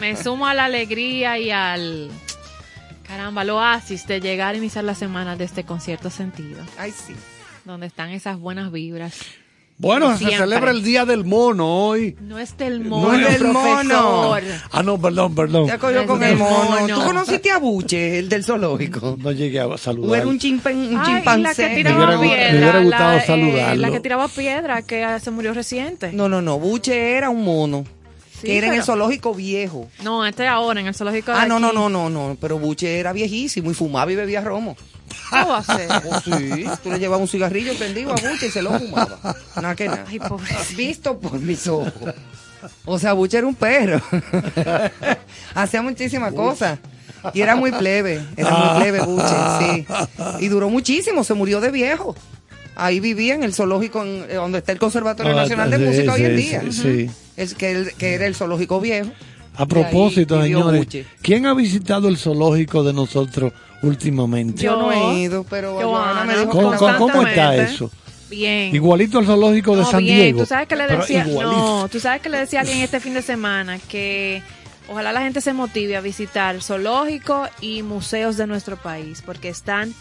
me sumo a la alegría y al caramba, al oasis de llegar a iniciar la semana de este concierto sentido, Ay, sí. donde están esas buenas vibras. Bueno, se celebra el Día del Mono hoy. No es del No mono, es del mono. Ah, no, perdón, perdón. Ya cogió Es con el mono. mono. ¿Tú conociste a Buche, el del zoológico? No llegué a saludar. ¿O era un, chimpan, un Ay, chimpancé? la que Me hubiera me gustado la, eh, saludarlo. la que tiraba piedra, que se murió reciente. No, no, no. Buche era un mono. Sí, que era en el zoológico viejo. No, este ahora en el zoológico de Ah, no, no, aquí. no, no, no. Pero Buche era viejísimo y fumaba y bebía romo. ¿Cómo va a ser? Oh, sí. Tú le llevabas un cigarrillo prendido a Buche y se lo fumaba. Nada que nada. Ay, pobre. Visto por mis ojos. O sea, Buche era un perro. Hacía muchísimas cosas. Y era muy plebe. Era muy plebe Buche, sí. Y duró muchísimo. Se murió de viejo. Ahí vivía en el zoológico, en- eh, donde está el Conservatorio Ah, Nacional de sí, Música hoy en sí, día. sí, sí. Es que, el- que era el zoológico viejo. A propósito, señores, Buche. ¿quién ha visitado el zoológico de nosotros últimamente? Yo, no he ido, pero Joana, me dijo ¿Cómo, cómo- está eso? Bien. Igualito al zoológico de No, San bien. Diego. Tú sabes que le decía, no, tú sabes que le decía a alguien este fin de semana que ojalá la gente se motive a visitar zoológico y museos de nuestro país porque están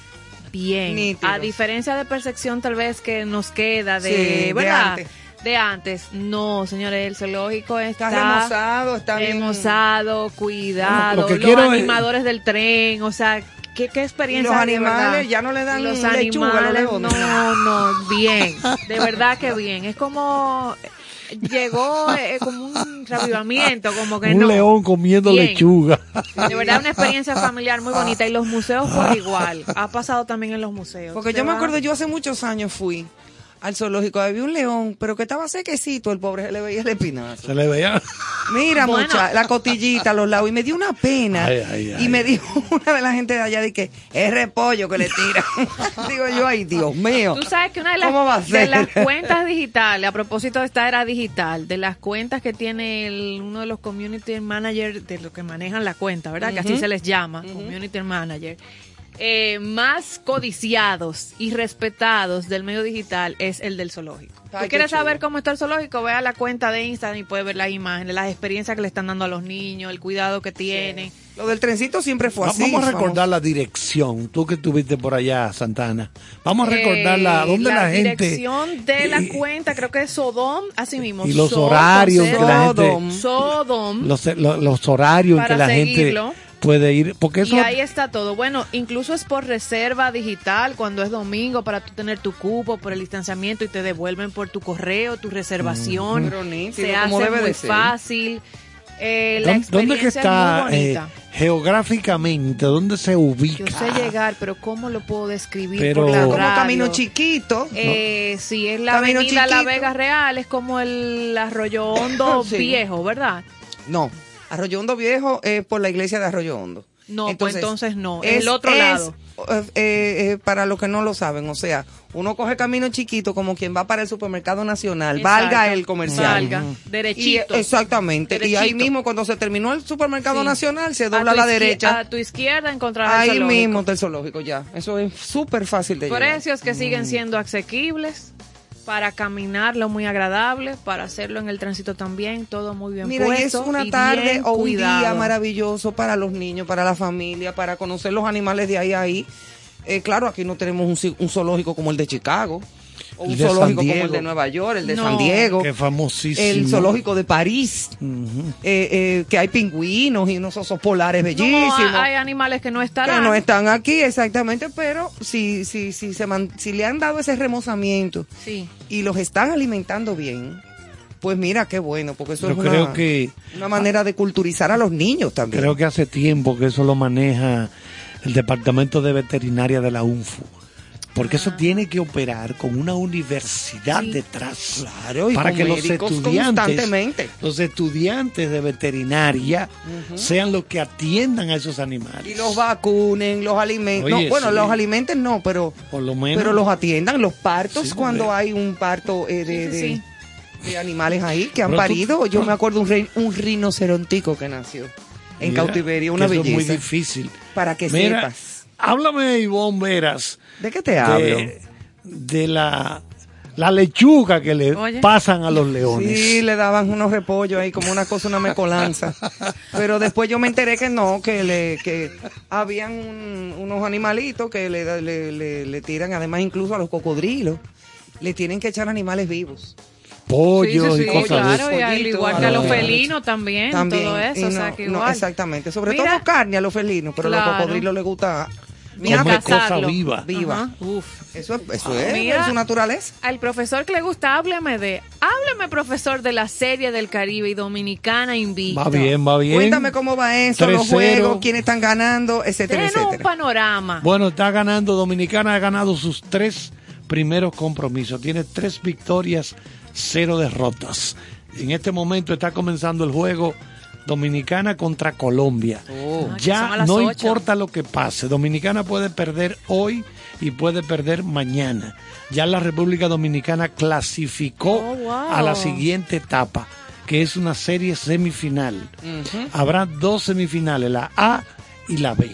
bien. Nítidos. A diferencia de percepción tal vez que nos queda de, Sí, de ¿verdad? antes. De antes. No, señores, el zoológico está, Está remozado, está bien. remozado, cuidado, Lo que los es- animadores del tren, o sea, qué, qué experiencia. los animales ya no le dan los lechuga animales, no, no, bien, de verdad que bien. Es como llegó eh, como un reavivamiento, como que Un no. león comiendo Bien. lechuga. De verdad una experiencia familiar muy bonita y los museos por igual. Ha pasado también en los museos. Porque yo me acuerdo, yo hace muchos años fui al zoológico, había un león, pero que estaba sequecito, el pobre se le veía el espinazo. Se le veía. Mira, Bueno. mucha, la cotillita a los lados, y me dio una pena. Ay, ay, ay. y me dijo una de la gente de allá, de que es repollo que le tira. Digo yo, ay, Dios mío. Tú sabes que una de las, ¿Cómo va a de las cuentas digitales, a propósito de esta era digital, de las cuentas que tiene el- uno de los community managers, de los que manejan la cuenta, ¿verdad? Que así se les llama, community manager. Eh, más codiciados y respetados del medio digital es el del zoológico. ¿Tú quieres chulo. saber cómo está el zoológico? Ve a la cuenta de Instagram y puedes ver las imágenes, las experiencias que le están dando a los niños, el cuidado que tienen. Lo del trencito siempre fue así. Vamos a recordar la dirección. Tú que estuviste por allá, Santana. Vamos a recordarla. Eh, ¿Dónde la, gente? dirección de la cuenta, creo que es Sodom, así mismo. Y los Sodom, horarios que la gente- Sodom, Sodom. Los, los- los horarios en Para que la seguirlo. gente puede ir. Porque eso. Y ahí está todo. Bueno, incluso es por reserva digital cuando es domingo para tú tener tu cupo por el distanciamiento y te devuelven por tu correo, tu reservación. Pero nítido, Se hace debe muy de ser. fácil. Eh, la ¿Dónde, que está es eh, geográficamente? ¿Dónde se ubica? Yo sé llegar, pero ¿cómo lo puedo describir Pero- por la Como camino chiquito. Eh, sí, es la Camino avenida La chiquito. Vega Real, es como el Arroyo Hondo Sí. viejo, ¿verdad? No, Arroyo Hondo Viejo es por la iglesia de Arroyo Hondo. No, pues entonces no, es el otro es, lado. eh, eh, para los que no lo saben, o sea, uno coge camino chiquito como quien va para el supermercado nacional, Exacto. valga el comercial. Valga, Y, derechito. exactamente. Y ahí mismo, cuando se terminó el supermercado Sí. nacional, se dobla a la derecha. A tu izquierda encontrarás el Ahí zoológico. mismo está el zoológico ya. Eso es súper fácil de llegar. Precios que siguen siendo asequibles para caminarlo muy agradable, para hacerlo en el tránsito también, todo muy bien Mira, y es puesto. una y tarde o un día maravilloso para los niños, para la familia, para conocer los animales de ahí a ahí. Eh, claro, aquí no tenemos un, un zoológico como el de Chicago, o un zoológico como el de Nueva York, el de No. San Diego, Que famosísimo. el zoológico de París, eh, eh, que hay pingüinos y unos osos polares No, bellísimos. hay animales que no que estarán. no están aquí exactamente, pero si, si, si, se man- si le han dado ese remozamiento Sí. y los están alimentando bien, pues mira qué bueno, porque eso Yo es una, creo que una manera de culturizar a los niños también. creo que hace tiempo que eso lo maneja el departamento de veterinaria de la UNFU. Porque eso tiene que operar con una universidad Sí. detrás. Claro, y para con que los estudiantes, constantemente. los estudiantes de veterinaria sean los que atiendan a esos animales. Y los vacunen, los alimenten. Oye, no, bueno, sí. los alimenten no, pero, Por lo menos. pero los atiendan. Los partos, Sí, cuando hombre. hay un parto eh, de, Sí, sí, de- sí. de animales ahí que han Pero tú- parido. Yo me acuerdo un, rey- un rinocerontico que nació en Mira, cautiverio, una que eso es muy belleza. difícil. Para que Mira, sepas. Háblame, Ivonne Veras, ¿De qué te hablo? de, de la, la lechuga que le Oye. pasan a los leones. Sí, le daban unos repollos ahí como una cosa, una mecolanza. Pero después yo me enteré que no, que le que habían un- unos animalitos que le, da- le, le- le tiran, además incluso a los cocodrilos, le tienen que echar animales vivos. Pollos Sí, sí, y cosas de claro, eso. y al igual que a los felinos también, También. todo eso, y o sea no- exactamente. Sobre Mira. todo carne a los felinos, pero a los cocodrilos les gusta Mira, Comer cosa viva. viva. Uf. Eso, es- eso es, Mira. es su naturaleza. Al profesor que le gusta, hábleme de, hábleme profesor de la serie del Caribe y Dominicana invicta. Va bien, va bien. Cuéntame cómo va eso, los 3-0. juegos, quiénes están ganando, etcétera, Denos un etcétera. panorama. Bueno, está ganando, Dominicana ha ganado sus tres primeros compromisos. Tiene tres victorias, cero derrotas. En este momento está comenzando el juego Dominicana contra Colombia. Ah, que son a ya no importa lo que pase. Dominicana puede perder hoy y puede perder mañana. Ya la República Dominicana clasificó Oh, wow. a la siguiente etapa, que es una serie semifinal. Habrá dos semifinales, la A y la B.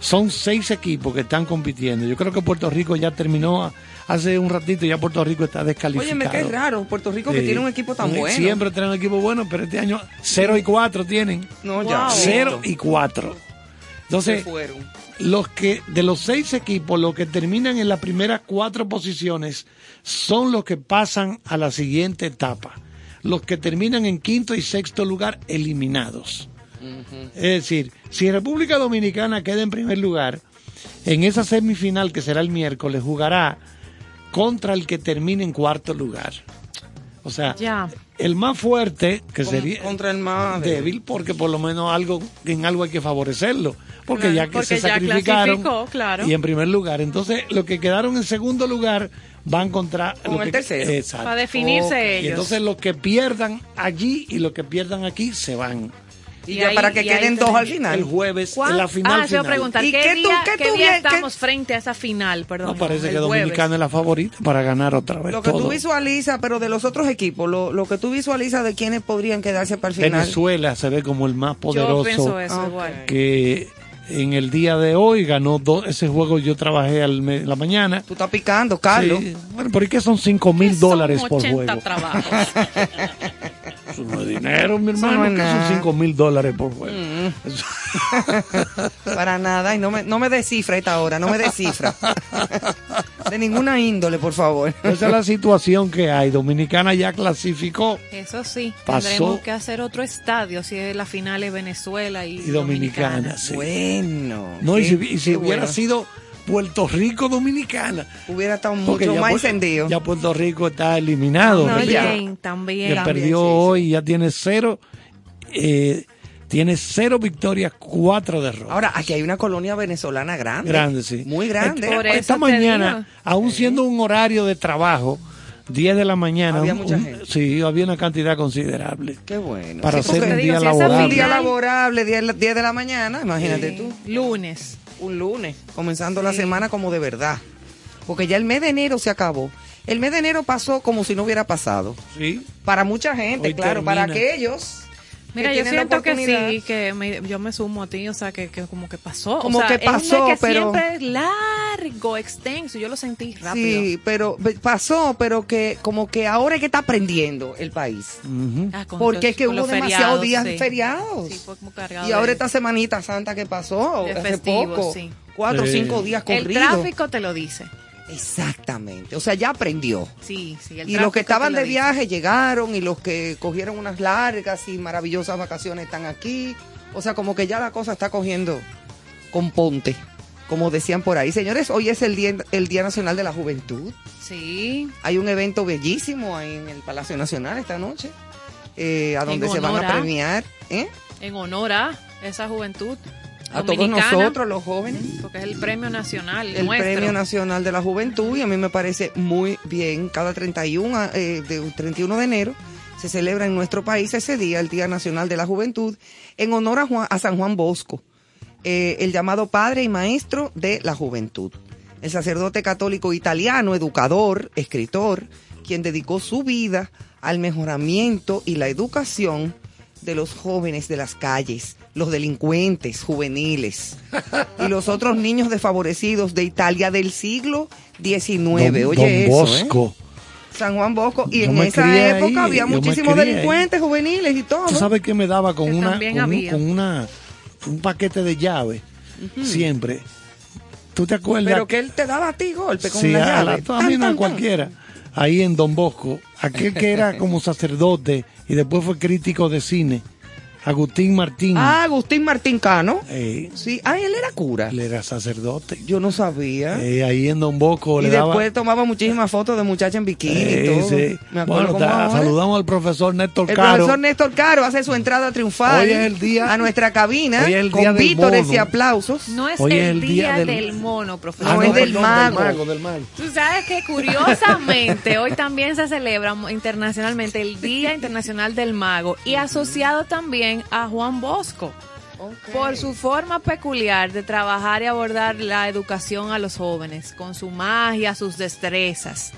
Son seis equipos que están compitiendo. Yo creo que Puerto Rico ya terminó a- hace un ratito, ya Puerto Rico está descalificado. Óyeme, qué raro, Puerto Rico que tiene un equipo tan bueno. Siempre tienen un equipo bueno, pero este año 0 y 4 tienen. No, ya. Wow. 0 y 4. Se Entonces, fueron. los que de los seis equipos, los que terminan en las primeras cuatro posiciones son los que pasan a la siguiente etapa. Los que terminan en quinto y sexto lugar eliminados. Es decir, si República Dominicana queda en primer lugar, en esa semifinal que será el miércoles jugará contra el que termine en cuarto lugar. O sea, Ya. el más fuerte, que Con- sería contra el más débil, porque por lo menos algo en algo hay que favorecerlo, porque Claro, ya que porque se ya sacrificaron claro. y en primer lugar, entonces los que quedaron en segundo lugar van contra Con lo el que- tercero. Exacto. Para definirse Ok, Y ellos. entonces los que pierdan allí y los que pierdan aquí se van. Y, Y ya ahí- para que queden dos al final. El jueves, ¿Cuán- en la final ah, se iba a final. preguntar, ¿Y ¿qué, qué tú- día, qué qué tú día estamos frente a esa final? Perdón. No parece que jueves. Dominicana es la favorita para ganar otra vez Lo que todo. tú visualizas, pero de los otros equipos, lo, lo que tú visualizas de quiénes podrían quedarse para el final. Venezuela se ve como el más Yo poderoso pienso eso Ah, ok. igual. que en el día de hoy ganó dos, ese juego yo trabajé al me- la mañana. Tú estás picando, Carlos. Sí. Bueno, ¿por qué son 5 mil dólares por 80 juego? Eso no es dinero, mi Eso hermano, no es que son 5 mil dólares por juego. Eso- Para nada. Y no me, no me descifra esta hora, no me descifra. de ninguna índole, por favor. Esa es la situación que hay. Dominicana ya clasificó Eso sí, Pasó. tendremos que hacer otro estadio si es la final es Venezuela y, y Dominicana. sí. Bueno. No, y si, y si qué hubiera bueno. sido Puerto Rico Dominicana. Hubiera estado porque mucho más Pu- encendido. Ya Puerto Rico está eliminado. No, ya. También, también. que También, perdió sí, sí. hoy, ya tiene cero, eh, tiene cero victorias, cuatro derrotas. Ahora, aquí hay una colonia venezolana grande. grande, sí. Muy grande. Por Esta, mañana, digo. aún siendo un horario de trabajo, 10 de la mañana, Había un- mucha un- gente. sí, había una cantidad considerable. Qué bueno. Para Sí, hacer un digo, día si laborable. un día laborable, 10 de- 10 de la mañana, imagínate tú. Lunes. Un lunes, comenzando la semana como de verdad. Porque ya el mes de enero se acabó. El mes de enero pasó como si no hubiera pasado. Sí. Para mucha gente, Hoy claro, termina. para aquellos. Mira, yo siento que sí, que me- yo me sumo a ti, o sea, que, que como que pasó. Como o sea, que es pasó, mes que pero- siempre es largo, extenso, yo lo sentí rápido. Sí, pero pasó, pero que como que ahora es que está aprendiendo el país. Ah, Porque los- es que hubo demasiados feriados, días sí. feriados. Sí, fue como cargado y ahora de- esta semanita santa que pasó, De hace festivo, poco, sí. cuatro o Sí. cinco días El corridos. tráfico te lo dice. Exactamente, o sea, ya aprendió. Sí, sí. El Y los que estaban de dice. viaje llegaron y los que cogieron unas largas y maravillosas vacaciones están aquí. O sea, como que ya la cosa está cogiendo con ponte, como decían por ahí. Señores, hoy es el Día, el día Nacional de la Juventud. Sí. Hay un evento bellísimo ahí en el Palacio Nacional esta noche, eh, a donde se van a- premiar ¿eh? En honor a esa juventud. A todos nosotros, los jóvenes. Porque es el premio nacional el nuestro. Premio Nacional de la Juventud y a mí me parece muy bien. Cada 31, a- eh, de, 31 de enero se celebra en nuestro país ese día, el Día Nacional de la Juventud, en honor a, Juan- a San Juan Bosco, eh, el llamado padre y maestro de la juventud. El sacerdote católico italiano, educador, escritor, quien dedicó su vida al mejoramiento y la educación de los jóvenes de las calles, los delincuentes juveniles y los otros niños desfavorecidos de Italia del siglo XIX. Don, Oye, Don eso, ¿eh? Bosco. San Juan Bosco. Y Yo en esa ahí, época había muchísimos ahí. delincuentes juveniles y todo. ¿Tú sabes qué me daba con Que una con, un- con una un paquete de llaves siempre? ¿Tú te acuerdas? Pero que él te daba a ti golpe con sí, una a, llave. la- a mí Tan, no a cualquiera. Ahí en Don Bosco, aquel que era como sacerdote y después fue crítico de cine, Agustín Martín. Ah, Agustín Martín Cano. eh, Sí, ah, él era cura. él era sacerdote. Yo no sabía. Eh, ahí en Don Bosco y le daba. después tomaba muchísimas fotos de muchachas en bikini y Eh, todo. sí. Me Bueno, ta- saludamos al profesor Néstor El Caro. profesor Néstor Caro hace su entrada triunfal Hoy es el día- a nuestra cabina hoy es el con día del vítores mono. y aplausos. No es Hoy es el, el día, día del... del- mono, profesor. No, Ah, es del perdón, mago. del mago. Tú sabes que curiosamente hoy también se celebra internacionalmente el Día Internacional del Mago y asociado también a Juan Bosco por su forma peculiar de trabajar y abordar la educación a los jóvenes con su magia, sus destrezas.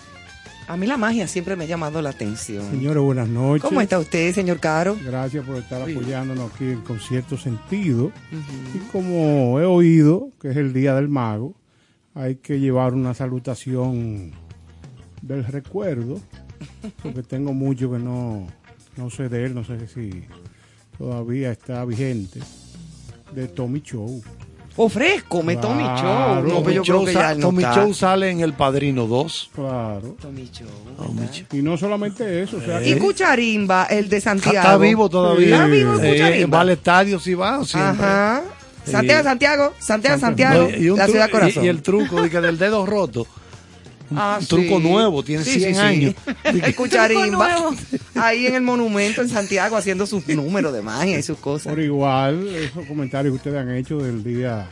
A mí la magia siempre me ha llamado la atención. Señores, buenas noches. ¿Cómo está usted, señor Caro? Gracias por estar apoyándonos aquí en con cierto sentido. Y como he oído que es el Día del Mago, hay que llevar una salutación del recuerdo, porque tengo mucho que no, no sé de él, no sé si todavía está vigente, de Tommy Show. Ofrezco, me Tommy Claro. Show. No, pero yo Tommy creo Show que ya no Tommy está. Show sale en El Padrino 2. Claro. Tommy Show. Tommy. Show. Y no solamente eso, o sea, Y Cucharimba, el de Santiago. Está vivo todavía. Está vivo Eh, Cucharimba. va al estadio si va siempre. Ajá. Santiago, Sí. Santiago, Santiago, Santiago, No, y, la ciudad y- corazón. y el truco de que del dedo roto. Un, Ah, un truco sí. nuevo, tiene Sí, 100 sí, sí. años. El Cucharimba. Truco nuevo. Ahí en el monumento en Santiago haciendo sus números de magia y sus cosas. por igual, esos comentarios que ustedes han hecho del Día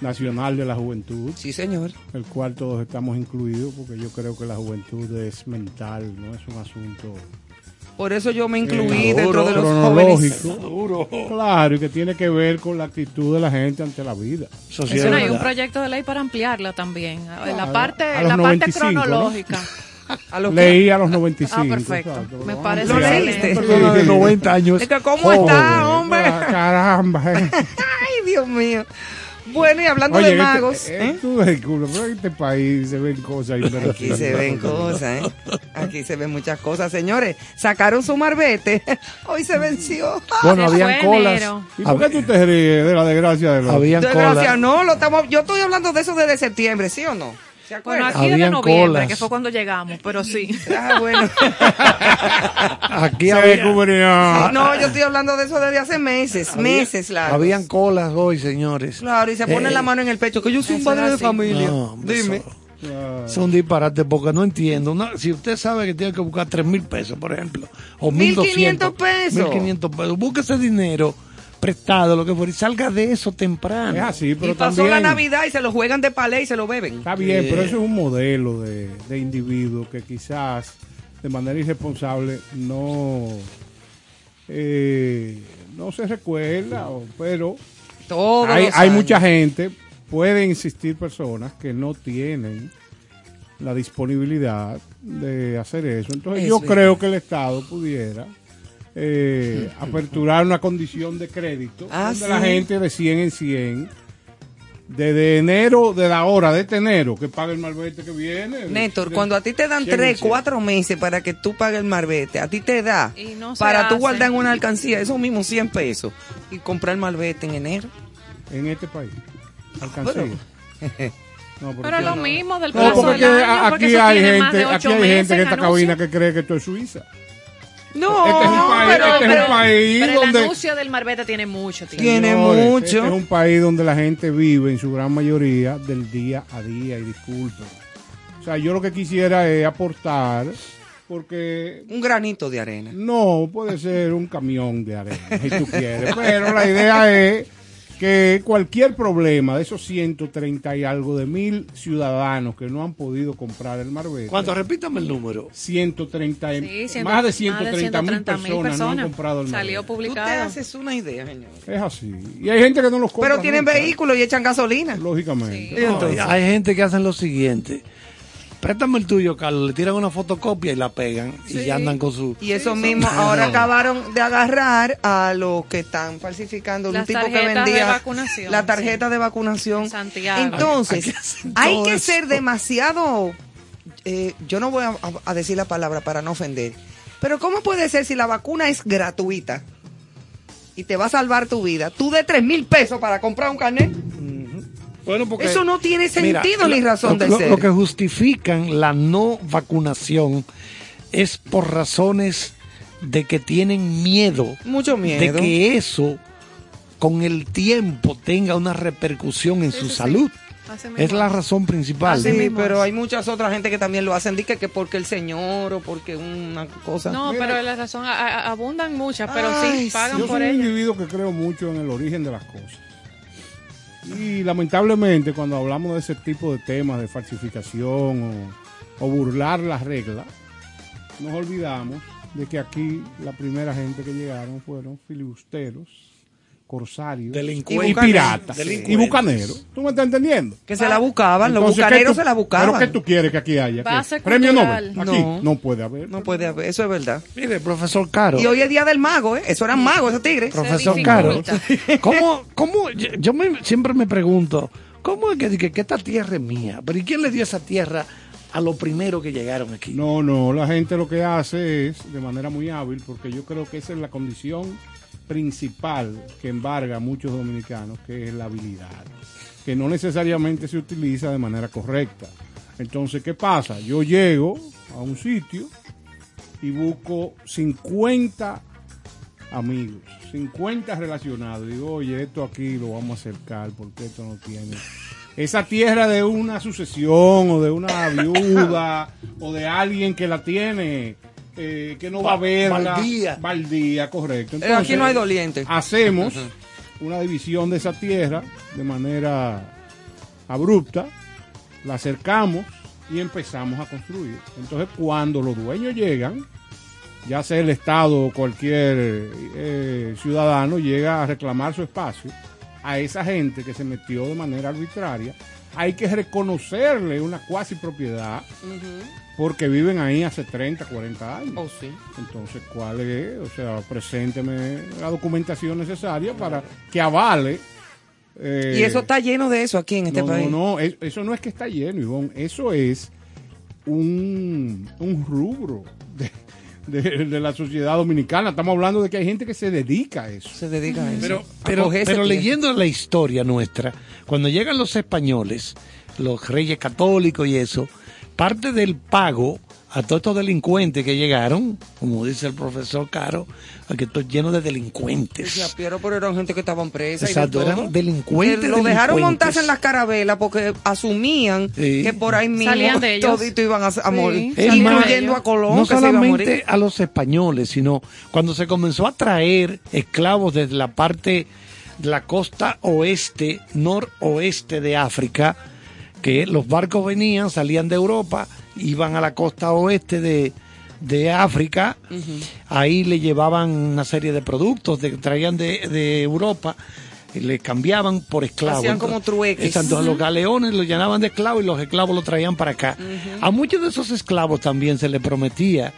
Nacional de la Juventud, Sí, señor. el cual todos estamos incluidos, porque yo creo que la juventud es mental, no es un asunto Por eso yo me incluí eh, dentro de los jóvenes. Claro, y que tiene que ver con la actitud de la gente ante la vida. Eso sí Eso es no, hay un proyecto de ley para ampliarla también. La Claro, parte, a los la parte 95, ¿no? cronológica. A los Leí a los 95. Ah, perfecto. exacto, Me parece ¿Lo leíste? De 90 años. Es que ¿cómo está, hombre? Ah, Caramba. eh. Ay, Dios mío. Bueno, y hablando Oye, de este- magos, eh, ¿eh? tú culo, pero en este país se ven cosas Aquí se ven cosas, ¿eh? Aquí se ven muchas cosas. Señores, sacaron su marbete. Hoy se venció. Bueno, Se habían colas. enero. ¿Y por qué tú te ríes de la desgracia de los... Habían colas. no, lo estamos, yo estoy hablando de eso desde septiembre, ¿sí o no? ¿Se Bueno, aquí desde Habían noviembre, colas. que fue cuando llegamos, pero sí. Ah, bueno. Aquí había- descubrió. No, yo estoy hablando de eso desde hace meses, meses largos. habían colas hoy, señores. Claro, y se pone Eh, la mano en el pecho, que yo soy un padre de familia. No, Dime. eso- Son disparates porque no entiendo. Una- si usted sabe que tiene que buscar 3 mil pesos, por ejemplo, o 1.500 1.200 pesos. 1.500 pesos. Busque ese dinero prestado, lo que fuera, y salga de eso temprano. Es así, pero Y pasó también... la Navidad y se lo juegan de palé y se lo beben. Está bien, pero eso es un modelo de, de individuo que quizás de manera irresponsable no, eh, no se recuerda, pero Todos hay, hay mucha gente, pueden existir personas que no tienen la disponibilidad de hacer eso. Entonces Eso yo es. creo que el Estado pudiera eh, aperturar una condición de crédito Ah, donde sí. la gente de 100 en 100 desde enero, de la hora de este enero, que pague el malvete que viene. Néstor, De- cuando a ti te dan tres, cuatro meses para que tú pagues el marbete, a ti te da no para tú guardar en una alcancía esos mismos 100 pesos y comprar el marbete en enero. En este país. Alcancía. No, Pero aquí- lo mismo del No, plazo porque del que año, a- porque aquí hay gente, de aquí hay gente en esta anuncio. cabina que cree que esto es Suiza. No, Este es un país- pero, este es un pero- país Pero el donde anuncio del Marbete tiene mucho tiempo. Tiene Señores, mucho. Este es un país donde la gente vive en su gran mayoría del día a día y disculpen. O sea, yo lo que quisiera es aportar porque un granito de arena. no puede ser un camión de arena, si tú quieres, pero la idea es que cualquier problema de esos 130 y algo de mil ciudadanos que no han podido comprar el Marbete, ¿Cuánto? Repítame el número. 130, y- Sí, ciento- más de 130 mil 130.000 personas, no han comprado el Salió Marbete. Tú te publicado. haces una idea, señor. Es así. Y hay gente que no los compra. Pero tienen nunca, vehículos y echan gasolina. Lógicamente. Entonces, Hay gente que hacen lo siguiente. Préstame el tuyo, Carlos. Le tiran una fotocopia y la pegan. Y ya andan con su... Y eso mismo, ahora acabaron de agarrar a los que están falsificando un tipo que vendía vacunación, la tarjeta de vacunación. Santiago. Entonces, hay que ser demasiado eh, yo no voy a, a decir la palabra para no ofender, pero ¿cómo puede ser si la vacuna es gratuita y te va a salvar tu vida? Tú de tres mil pesos para comprar un carnet. Bueno, porque, Eso no tiene mira, sentido ni lo- razón lo, de lo- ser. Lo que justifican la no vacunación es por razones de que tienen miedo Mucho de miedo. que eso con el tiempo tenga una repercusión en su salud. Así Es la razón principal. Así Sí, mismo pero hay muchas otras gente que también lo hacen, dice que porque el señor o porque una cosa. No, pero la razón, a- a- abundan muchas, pero Ay, sí, pagan Yo por soy un ellas. individuo que creo mucho en el origen de las cosas. Y lamentablemente cuando hablamos de ese tipo de temas de falsificación o, burlar las reglas, nos olvidamos de que aquí la primera gente que llegaron fueron filibusteros, corsarios Delincuentes. y piratas Delincuentes. y bucaneros. ¿Tú me estás entendiendo? que se la buscaban, los Entonces, ¿qué bucaneros tú- se la buscaban. ¿Pero qué tú quieres que aquí haya? ¿Premio. Nobel? Aquí No. no, puede haber. No puede haber, eso es verdad. Mire, profesor Caro. Y hoy es día del mago, ¿eh? Eso eran magos, esos tigres. Profesor. Caro, ¿cómo, cómo, yo yo me- siempre me pregunto, ¿cómo es que, que, que esta tierra es mía? ¿Pero y quién le dio esa tierra a los primeros que llegaron aquí? No, no, la gente lo que hace es de manera muy hábil, porque yo creo que esa es la condición principal que embarga a muchos dominicanos, que es la habilidad, que no necesariamente se utiliza de manera correcta. Entonces, ¿qué pasa? Yo llego a un sitio y busco 50 amigos, 50 relacionados. Digo, oye, esto aquí lo vamos a acercar porque esto no tiene. Esa tierra de una sucesión o de una viuda o de alguien que la tiene, eh, que no va a verla. baldía. Baldía, correcto. Eh, aquí no hay doliente. Hacemos una división de esa tierra de manera abrupta, la acercamos y empezamos a construir. Entonces, cuando los dueños llegan, ya sea el Estado o cualquier eh, ciudadano llega a reclamar su espacio, a esa gente que se metió de manera arbitraria, hay que reconocerle una cuasi propiedad porque viven ahí hace 30, 40 años. Oh, sí. Entonces, ¿cuál es? O sea, presénteme la documentación necesaria para que avale. eh, Y eso está lleno de eso aquí en este no, país. No, no, es- eso no es que está lleno, Ivonne. Eso es un, un rubro de, de- de la sociedad dominicana. Estamos hablando de que hay gente que se dedica a eso. Se dedica a eso. Pero, pero, leyendo la historia nuestra, cuando llegan los españoles, los reyes católicos y eso, parte del pago a todos estos delincuentes que llegaron, como dice el profesor Caro, que esto es lleno de delincuentes. Decía, Piero, pero eran gente que estaban presas. Exacto, y de eran todo. delincuentes, Que Lo dejaron montarse en las carabelas porque asumían Sí. que por ahí mismo Salían de ellos. todito iban a, a Sí. morir. Más, incluyendo a Colón, no que se iba a morir. solamente a los españoles, sino cuando se comenzó a traer esclavos desde la parte de la costa oeste, noroeste de África, que los barcos venían, salían de Europa, iban a la costa oeste de, de África, ahí le llevaban una serie de productos que traían de, de Europa. y Le cambiaban por esclavos. Hacían como trueques. Los galeones los llenaban de esclavos y los esclavos los traían para acá. A muchos de esos esclavos también se les prometía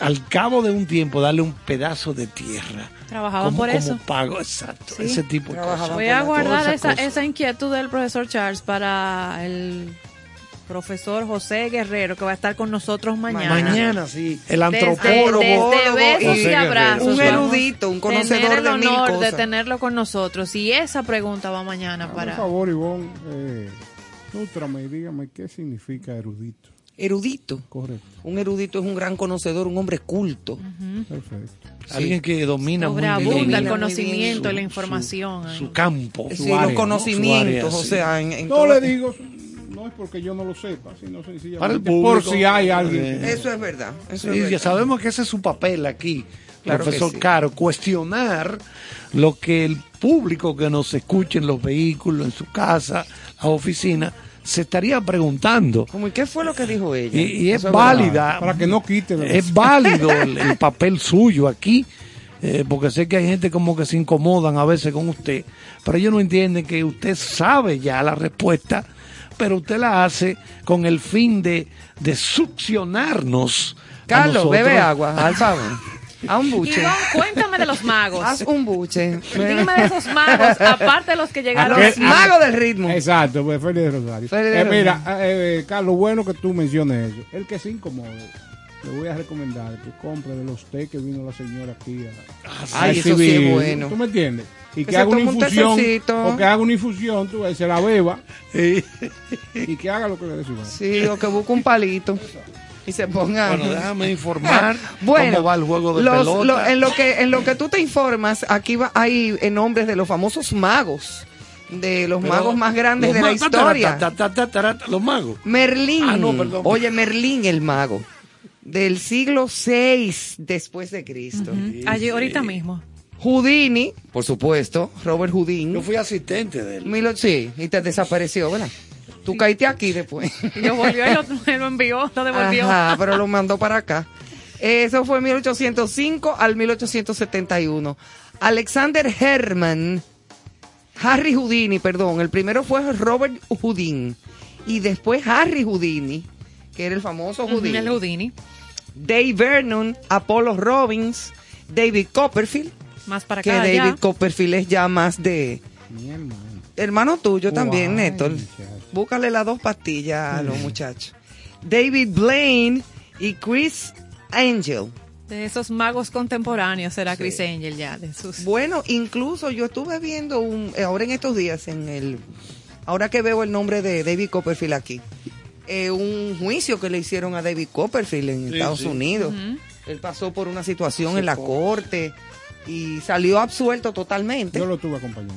al cabo de un tiempo darle un pedazo de tierra. Trabajaban como, por como eso. pago, exacto. Sí. Ese tipo de cosas. Voy por a guardar esa esa, cosa. esa inquietud del profesor Charles para el profesor José Guerrero, que va a estar con nosotros mañana. Mañana, sí. El Desde, antropólogo. desde besos y José abrazos. Un erudito, un a tener conocedor el de mil honor de cosas. tenerlo con nosotros. Y esa pregunta va mañana Por para... favor, Ivonne, eh, nútrame y dígame qué significa erudito. Erudito. Correcto, Un erudito es un gran conocedor, un hombre culto. perfecto. Alguien que domina muy bien Sobreabunda el conocimiento y la su- información. su campo. Sí, su los área, ¿no? conocimientos, Su área, o sea, en, en No le digo, no es porque yo no lo sepa, sino sencillamente Para el por si hay alguien. Eh, Eso es verdad. Eso Sí, es ya verdad. sabemos que ese es su papel aquí, Claro profesor sí. Caro, cuestionar lo que el público que nos escuche en los vehículos, en su casa, la oficina, se estaría preguntando. Como, ¿y qué fue lo que dijo ella? Y, y es válida, Para que no quite de es válido el, el papel suyo aquí, eh, porque sé que hay gente como que se incomodan a veces con usted, pero ellos no entienden que usted sabe ya la respuesta, pero usted la hace con el fin de, de succionarnos. Carlos, bebe agua, al favor. A un buche. Ivonne, cuéntame de los magos. Haz un buche. Dime de esos magos, aparte de los que llegaron. Los magos del ritmo. Exacto, pues Félix de Rosario. Félix de Eh, Rosario. mira, eh, eh, Carlos, bueno que tú menciones eso. El que se incomode, le voy a recomendar que compre de los té que vino la señora aquí a, a Ay, eso sí es bueno. ¿Tú me entiendes? Y Que haga una un infusión. O que haga una infusión, tú ves, se la beba. y que haga lo que le dé su gana. Sí, o que busque un palito y se ponga. Bueno, déjame informar Bueno, cómo va el juego de los- pelota. lo- en, lo que, en lo que tú te informas, aquí va, hay eh, nombres de los famosos magos, de los Pero magos más grandes de la historia. ta, ta, ta, los magos. Merlín. Ah, no, perdón. Oye, Merlín el mago. Del siglo VI después de Cristo. Allí, ahorita mismo. Houdini, por supuesto, Robert Yo Houdini. fui asistente de él. Sí, y te desapareció, ¿verdad? Tú caíste aquí después. Y lo volvió y lo, lo envió, lo devolvió. Ajá, pero lo mandó para acá. Eso fue 1805 al 1871. Alexander Herman, Harry Houdini, perdón, el primero fue Robert Houdin y después Harry Houdini, que era el famoso Houdini. El Houdini. Dave Vernon, Apollo Robbins, David Copperfield, Más para que acá. David allá. Copperfield es ya más de Mi hermano. hermano tuyo también, Guay, Néstor. muchacho. Búscale las dos pastillas a los muchachos. David Blaine y Chris Angel. De esos magos contemporáneos será Chris Angel ya. De sus... Bueno, incluso yo estuve viendo un, eh, ahora en estos días, en el, ahora que veo el nombre de David Copperfield aquí, eh, un juicio que le hicieron a David Copperfield en Sí, Estados sí. Unidos. Él pasó por una situación Sí, en la corte y salió absuelto totalmente. Yo lo estuve acompañando.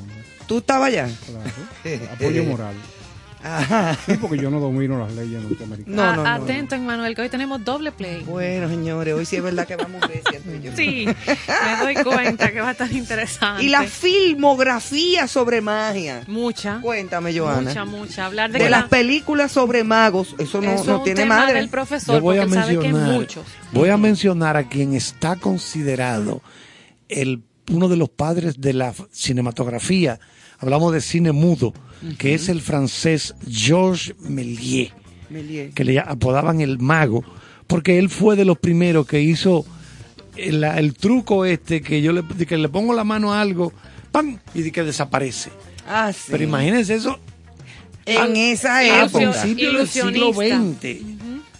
¿Tú estabas allá? Claro. Apoyo moral. Ajá. Sí, porque yo no domino las leyes norteamericanas. No, A- no, no. Atento, Emmanuel, que hoy tenemos doble play. Bueno, señores, hoy sí es verdad que vamos recia, yo. Sí, me doy cuenta que va a estar interesante. Y la filmografía sobre magia. Mucha. Cuéntame, Joana. Mucha, mucha. Hablar de, de las la- películas sobre magos, eso no, eso no es un tiene tema madre. del profesor, Yo voy porque a él sabe que hay mencionar, muchos. voy a mencionar a quien está considerado el uno de los padres de la cinematografía. Hablamos de cine mudo, que es el francés Georges Méliès, Méliès. que le apodaban el mago, porque él fue de los primeros que hizo el, el truco este que yo le, que le pongo la mano a algo, ¡pam! y de que desaparece. Ah, sí. Pero imagínense eso en esa a época. principios del siglo. XX.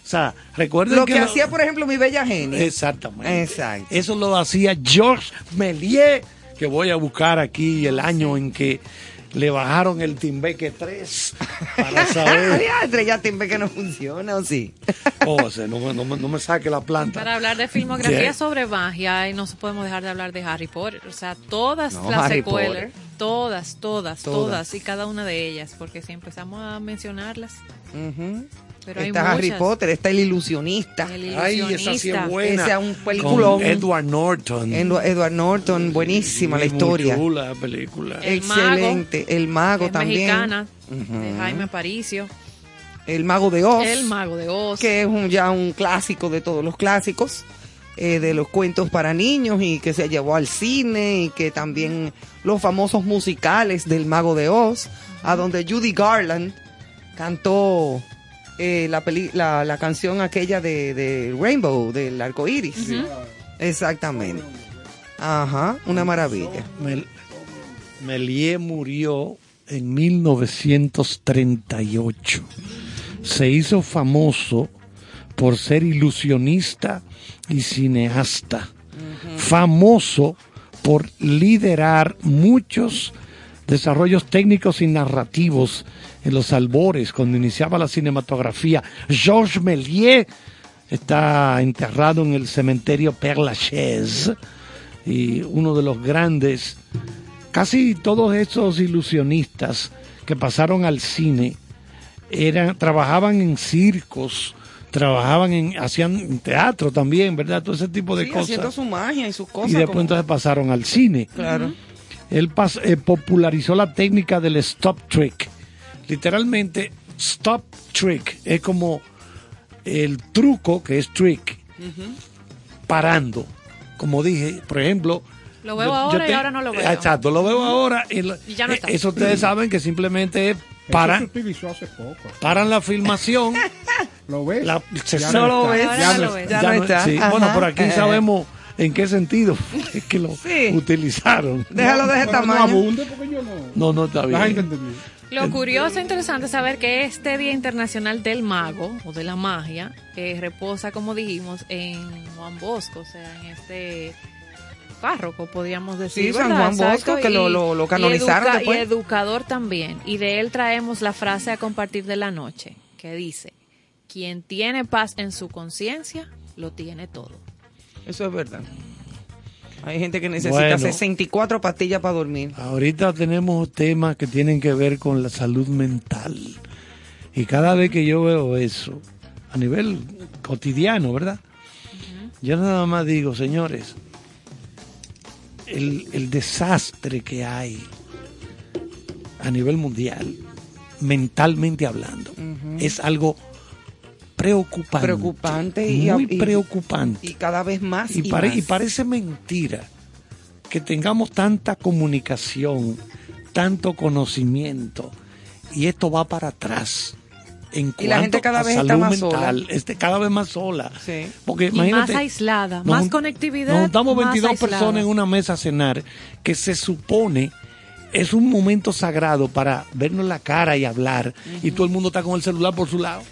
O sea, recuerden Lo que, hacía, por ejemplo, mi bella genia. Exactamente. Exacto. Eso lo hacía Georges Méliès, que voy a buscar aquí el año en que le bajaron el Timbeque 3 para saber. Ya te ve que no funciona, ¿o sí? Oh, o sea, no, me- no me- no me saque la planta. Para hablar de filmografía sobre magia, y no podemos dejar de hablar de Harry Potter. O sea, todas No, las Harry secuelas, todas, todas, Todas. todas, y cada una de ellas, porque si empezamos a mencionarlas, Ujú. Pero Está Harry muchas. Potter, está el ilusionista. El Ay, esa sí ilusionista. es buena. Ese es un peliculón. Con Edward Norton. Edward Norton, buenísima la Muy historia. chula la película. El Excelente. el mago es también. mexicana, Ujú. de Jaime Aparicio. El mago de Oz. El mago de Oz. que es un, ya un clásico de todos los clásicos, eh, de los cuentos para niños y que se llevó al cine y que también los famosos musicales del Mago de Oz, a donde Judy Garland cantó eh, la, peli- la, la canción aquella de, de Rainbow, del arco iris. Exactamente. Ajá, una maravilla. Mel- Méliès murió en 1938. Se hizo famoso por ser ilusionista y cineasta. Famoso por liderar muchos desarrollos técnicos y narrativos en los albores cuando iniciaba la cinematografía. Georges Méliès está enterrado en el cementerio Père Lachaise y uno de los grandes, casi todos esos ilusionistas que pasaron al cine eran, trabajaban en circos, trabajaban en, hacían teatro también, ¿verdad? Todo ese tipo de Sí, haciendo cosas. su magia y sus cosas. Y después como- entonces pasaron al cine. Claro. Él pas- eh, popularizó la técnica del stop trick. Literalmente, stop trick es como el truco que es trick, parando. Como dije, por ejemplo. Lo veo ahora y ahora no lo veo. Exacto, lo veo ahora. Y, lo- Y ya no está. eh, Eso ustedes saben que simplemente es Eso se para, utilizó hace poco. paran la filmación. ¿Lo ves? La- se Ya no lo está, ves. Ya no sí. Bueno, por aquí Eh. sabemos en qué sentido fue que lo Sí. utilizaron. Déjalo de ese tamaño. abunde porque yo no. No, no está La gente bien. Lo curioso e interesante es saber que este Día Internacional del Mago o de la Magia eh, reposa, como dijimos, en Juan Bosco, o sea, en este párroco, podríamos decir. Sí, San ¿verdad? Juan Bosco, que lo- lo- lo canonizaron y educa- después. Y educador también. Y de él traemos la frase a compartir de la noche, que dice, quien tiene paz en su conciencia, lo tiene todo. Eso es verdad. Hay gente que necesita Bueno. 64 pastillas para dormir. Ahorita tenemos temas que tienen que ver con la salud mental. Y cada vez que yo veo eso, a nivel cotidiano, ¿verdad? Yo nada más digo, señores, el, el desastre que hay a nivel mundial, mentalmente hablando, es algo preocupante. Preocupante y- muy y- preocupante. Y cada vez más y, Y, pare- más. y parece mentira que tengamos tanta comunicación, tanto conocimiento, y esto va para atrás. En Y la gente cada vez está más mental, sola. este, cada vez más sola. Sí. Porque Y imagínate, más aislada, nos más conectividad. Nos juntamos más 22 aislada. personas en una mesa a cenar, que se supone es un momento sagrado para vernos la cara y hablar, y todo el mundo está con el celular por su lado.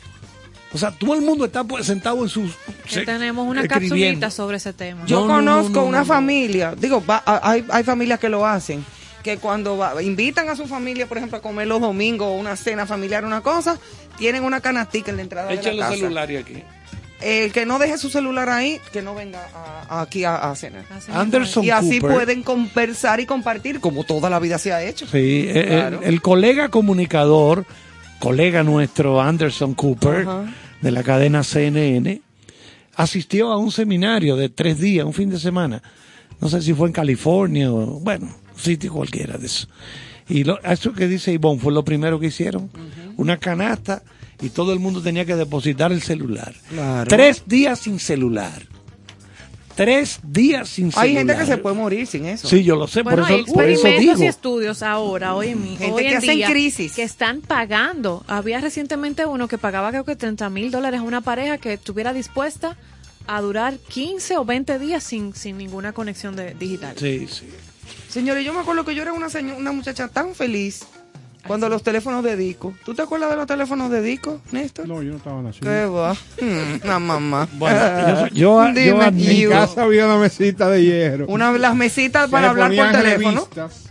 O sea, todo el mundo está pues, sentado en sus... Que se- tenemos una capsulita sobre ese tema. Yo No, no, conozco no, no, una no. familia, digo, va- a- hay, hay familias que lo hacen, que cuando va- invitan a su familia, por ejemplo, a comer los domingos, una cena familiar, una cosa, tienen una canastica en la entrada de Echa la los casa. celulares aquí. El que no deje su celular ahí, que no venga a- aquí a, a cenar. Anderson Y así Cooper. pueden conversar y compartir como toda la vida se ha hecho. Sí, eh, Claro. el, el colega comunicador, colega nuestro Anderson Cooper, de la cadena CNN, asistió a un seminario de tres días, un fin de semana. No sé si fue en California o, bueno, un sitio cualquiera de eso. Y lo, eso que dice Ivonne fue lo primero que hicieron. Una canasta y todo el mundo tenía que depositar el celular. Claro. Tres días sin celular. Tres días sin celular. Hay gente que se puede morir sin eso. Sí, yo lo sé, Bueno, por eso, por eso experimentos y digo. estudios ahora, hoy, en, mi- Gente hoy que en hacen día, crisis. que están pagando. Había recientemente uno que pagaba creo que 30 mil dólares a una pareja que estuviera dispuesta a durar 15 o 20 días sin, sin ninguna conexión de, digital. Sí, sí. Señores, yo me acuerdo que yo era una, una muchacha tan feliz cuando los teléfonos de disco. ¿Tú te acuerdas de los teléfonos de disco, Néstor? No, yo no estaba nacido. ¿Qué va? Mm, Una mamá. Bueno, yo, yo, yo Dime, admito- y- En casa había una mesita de hierro. Una de las mesitas para hablar por teléfono. revistas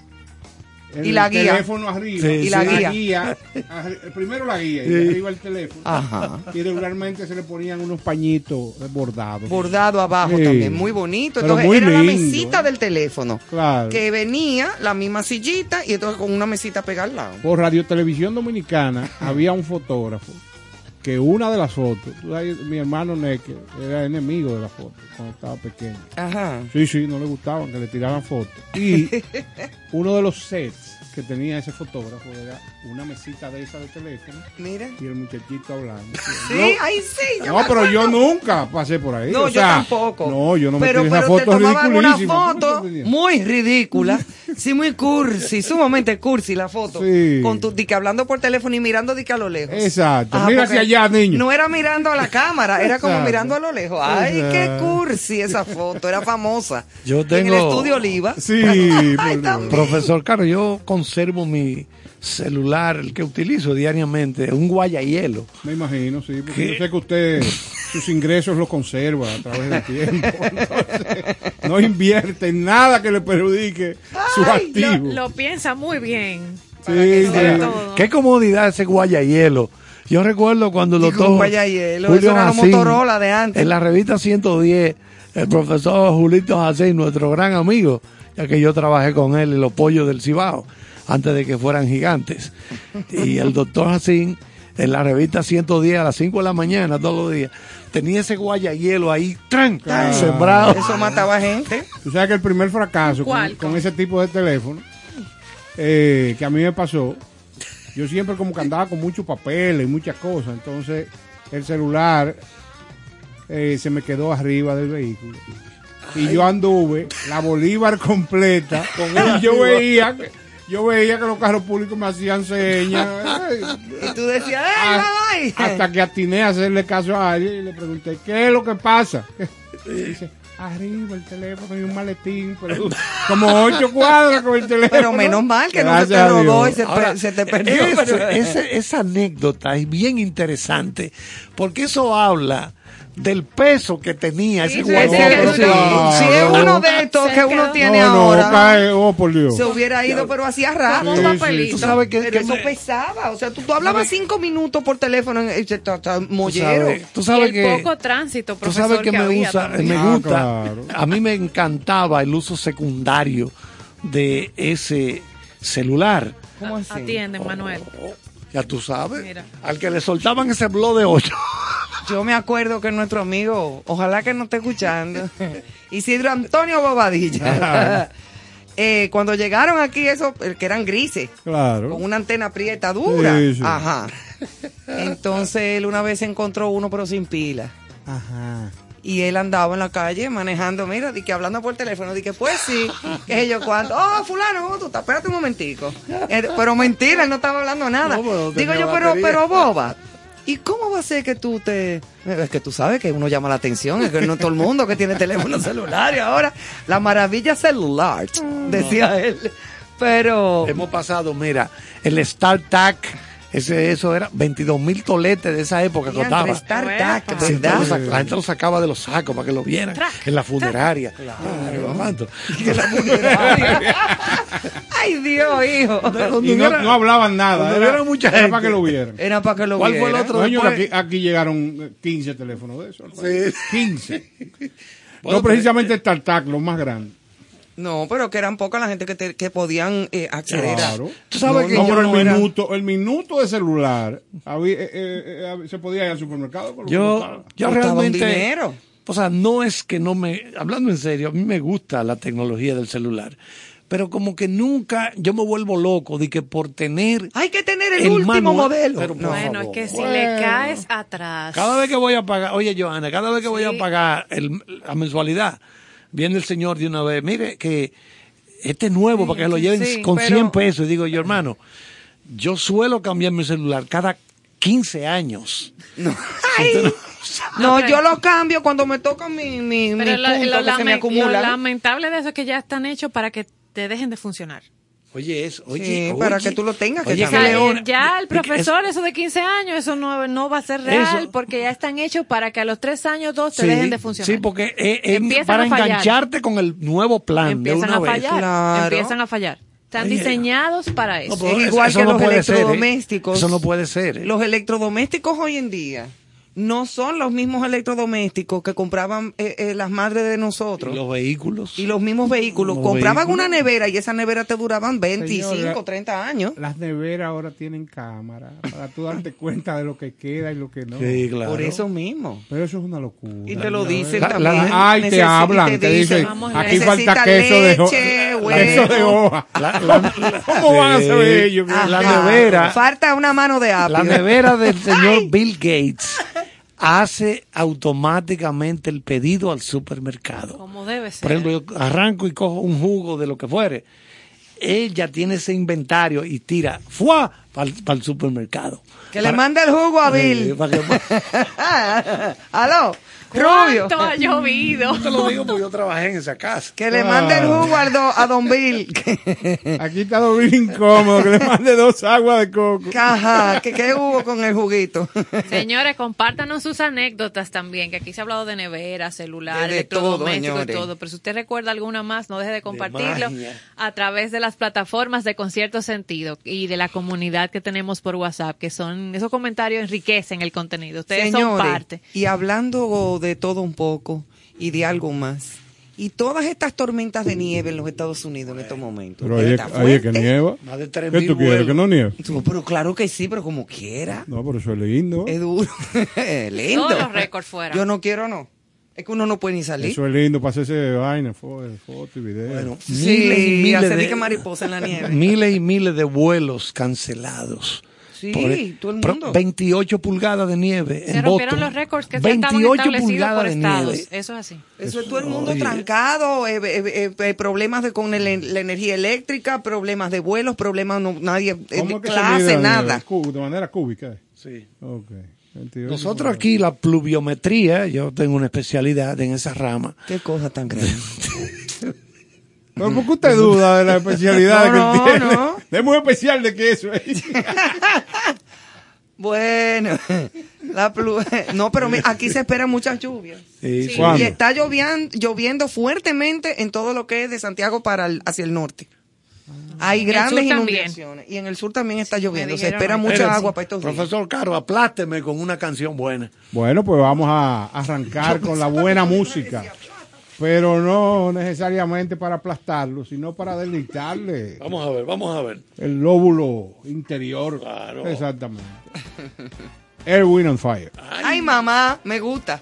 Y la el guía. teléfono arriba. Sí, Y la sí. guía. arri- primero la guía y Sí. arriba el teléfono. Ajá. Y regularmente se le ponían unos pañitos bordados. Bordado abajo Sí. también, muy bonito. Entonces muy era la mesita ¿eh? del teléfono. Claro. Que venía la misma sillita y entonces con una mesita pegada al lado. Por Radio Televisión Dominicana había un fotógrafo que una de las fotos, mi hermano Neque era enemigo de la foto cuando estaba pequeño. Ajá. Sí, sí, no le gustaban que le tiraran fotos. Y uno de los sets que tenía ese fotógrafo era una mesita de esa de teléfono Mira. y el muchachito hablando. Sí, No, ahí sí. yo no, me pero yo nunca pasé por ahí. No, o yo sea, tampoco. No, yo no me pero, tiré esa pero te foto tomaban una ridiculísima. foto muy ridícula, sí, muy cursi, sumamente cursi la foto. Sí. Con tu, di que hablando por teléfono y mirando di que a lo lejos. Exacto. Ajá, Mira hacia allá, niño. No era mirando a la cámara, era como Exacto. mirando a lo lejos. Ay, qué cursi esa foto, era famosa. Yo En tengo- el estudio Oliva. Sí, Ay. Profesor Caro, yo conservo mi celular, el que utilizo diariamente, un guayahielo. Me imagino, sí, porque ¿Qué? yo sé que usted sus ingresos los conserva a través del tiempo. Entonces, no invierte en nada que le perjudique su Ay, Lo, activo. lo piensa muy bien. Sí, todo. Qué comodidad ese guayahielo. Yo recuerdo cuando doctor un guayahielo, Julio eso era Jacín, Motorola de antes. En la revista 110, el profesor Julito Jacín, nuestro gran amigo, ya que yo trabajé con él en los pollos del Cibao, antes de que fueran gigantes. Y el doctor Jacín, en la revista 110 a las 5 de la mañana, todos los días, tenía ese guayahielo ahí, tran, Claro. sembrado. Eso mataba gente. Tú sabes que el primer fracaso con, con ese tipo de teléfono eh, que a mí me pasó, yo siempre como que andaba con muchos papeles y muchas cosas, entonces el celular eh, se me quedó arriba del vehículo. Y yo anduve la Bolívar completa y yo veía que, yo veía que los carros públicos me hacían señas. eh, Y tú decías, ¡ay, Ah, la vaina! hasta que atiné a hacerle caso a alguien y le pregunté, ¿qué es lo que pasa? Y dice, arriba el teléfono y un maletín, pero como ocho cuadros con el teléfono. Pero menos mal que no se te Gracias Dios. y se, Ahora, pe- se te perdió. ese- pero- ese- esa anécdota es bien interesante porque eso habla del peso que tenía ese sí, sí, claro. si es uno de estos que uno tiene no, no, ahora, cae, oh por Dios. se hubiera ido, pero hacía rato. Sí. Tú sabes que, Pero que eso me- pesaba, o sea, tú, tú hablabas cinco minutos por teléfono en tú mollero. sabes, tú Y sabes el que poco tránsito, tú profesor, sabes que, me había usa, me Ah, gusta, claro. a mí me encantaba el uso secundario de ese celular. ¿Cómo así? Atiende, Manuel. Ya tú sabes, Mira. al que le soltaban ese blog de 8. Yo me acuerdo que nuestro amigo, ojalá que no esté escuchando, Isidro Antonio Bobadilla, eh, cuando llegaron aquí, esos eh, que eran grises, Claro. con una antena prieta dura, Sí, sí. ajá. Entonces él una vez encontró uno pero sin pila. Ajá. Y él andaba en la calle manejando, mira, di que hablando por teléfono, di que pues sí, que yo cuando, oh, fulano, ¿cómo tú estás? Espérate un momentico. Eh, Pero mentira, él no estaba hablando nada. No, Digo yo, pero, pero boba. ¿Y cómo va a ser que tú te...? Es que tú sabes que uno llama la atención, es que no todo el mundo que tiene teléfono celular y ahora la maravilla celular, decía él. Pero... Hemos pasado, mira, el StarTAC, ese, eso era 22 mil toletes de esa época Diantre, costaba. StarTAC, Sí, lo sac- la gente lo sacaba de los sacos para que lo vieran en la funeraria. Claro, ¿cuánto? Ay, Dios, hijo. Y no, no hablaban nada. Era, hubiera mucha era gente. para que lo vieran. Era para que lo ¿Cuál fue el vieran. otro? Después- aquí, aquí llegaron eh, 15 teléfonos de esos. Sí. 15. Bueno, no precisamente el Tartac, los más grandes. No, pero que eran pocas la gente que, te- que podían eh, acceder a... Claro. Tú sabes No, que no, pero el era- minuto, el minuto de celular, había- eh, eh, eh, se podía ir al supermercado con lo que Yo, yo realmente. dinero. O sea, no es que no me. Hablando en serio, a mí me gusta la tecnología del celular. Pero como que nunca yo me vuelvo loco de que por tener. Hay que tener el, El último manual, modelo. pero por No. Bueno, es que si le caes atrás. Cada vez que voy a pagar, oye Johanna, cada vez que voy a pagar el- la mensualidad, viene el señor de una vez, mire que este es nuevo para que lo lleven sí, con pero- 100 pesos. Y digo yo, hermano, yo suelo cambiar mi celular cada 15 años. Ay. No, pero- yo lo cambio cuando me tocan mi, mi, Pero mi lo, punto lo que se me lame- acumulan. lo lamentable de eso es que ya están hechos para que te dejen de funcionar. Oye, eso, oye, Sí, oye. para que tú lo tengas que Oye, eh, leona. ya el Es- profesor, eso de 15 años, eso no, no va a ser real Eso. porque ya están hechos para que a los 3 años, 2 te Sí, dejen de funcionar. Sí, porque eh, eh, Empiezan para a fallar. engancharte con el nuevo plan empiezan de una a vez. fallar. Claro. Empiezan a fallar. Están Oye. diseñados para eso. No, pero Es eso- igual eso que no los ser, ¿eh? electrodomésticos. Eso no puede ser. ¿eh? Los electrodomésticos hoy en día no son los mismos electrodomésticos que compraban eh, eh, las madres de nosotros. Y los vehículos. Y los mismos vehículos. Los Compraban vehículos. una nevera y esa nevera te duraban 25, Señora, 30 años. Las neveras ahora tienen cámara para tú darte cuenta de lo que queda y lo que no. Sí, claro. Por eso mismo. Pero eso es una locura. Y te lo dicen La- también. la- Ay, te Necesita- hablan, te dicen, vamos, aquí falta queso de, leche, queso de hoja. La, la- la- ¿Cómo van a saber ellos? La nevera. Falta una mano de apio. La nevera del señor Bill Gates hace automáticamente el pedido al supermercado. Como debe ser. Por ejemplo, yo arranco y cojo un jugo de lo que fuere. Ella tiene ese inventario y tira ¡fua! para el supermercado. Que le mande el jugo a Bill. que- Aló, Rubio. ¿Cuánto ha llovido? Yo te lo digo porque yo trabajé en esa casa. Que le mande el jugo al do- a Don Bill. Aquí está bien incómodo, que le mande dos aguas de coco. Que qué hubo con el juguito. Señores, compártanos sus anécdotas también, que aquí se ha hablado de nevera, celular, De- de electrodoméstico todo, y todo. Pero si usted recuerda alguna más, no deje de compartirlo a través de las plataformas de Concierto Sentido y de la comunidad que tenemos por WhatsApp, que son esos comentarios enriquecen el contenido. Ustedes son parte. y hablando de todo un poco y de algo más, y todas estas tormentas de nieve en los Estados Unidos en estos momentos. Pero ahí ahí es que nieva. Más de ¿Qué 3.000 tú quieres? ¿Que no nieve? No, pero claro que sí, pero como quiera. No, pero eso es lindo. Es duro. Lindo. Todos los récords fuera. Yo no quiero, no. Es que uno no puede ni salir. Eso es lindo para hacerse vaina, foto, foto y video. Bueno, sí, miles y miles hacer de, mariposa en la nieve. miles y miles de vuelos cancelados. Sí, Por- todo el mundo. 28 pulgadas de nieve Se en rompieron Boston. los récords que se estaban 28 establecidos pulgadas por de estados. nieve. Eso es así. Eso es todo el mundo Oye. trancado, eh, eh, eh, problemas de, con el- la energía eléctrica, problemas de vuelos, problemas, no, nadie, eh, ¿Cómo es que se clase, nada. nieve? De manera cúbica. eh. Sí. Ok. Nosotros aquí la pluviometría, yo tengo una especialidad en esa rama. Qué cosa tan grande. ¿Pero por qué usted duda de la especialidad No, que no, él tiene? no. Es muy especial de que eso es. Bueno, la plu- no, pero aquí se esperan muchas lluvias. Sí, Sí. Y está lloviendo, lloviendo fuertemente en todo lo que es de Santiago para el- hacia el norte. Hay En el grandes también. inundaciones. Y en el sur también está lloviendo. Se espera mucha agua para estos días. Profesor Caro, aplásteme con una canción buena. Bueno, pues vamos a arrancar con la buena música. Pero no necesariamente para aplastarlo, sino para deleitarle Vamos a ver, vamos a ver. el lóbulo interior. Claro. Exactamente. Air, Wind and Fire. Ay, mamá, me gusta.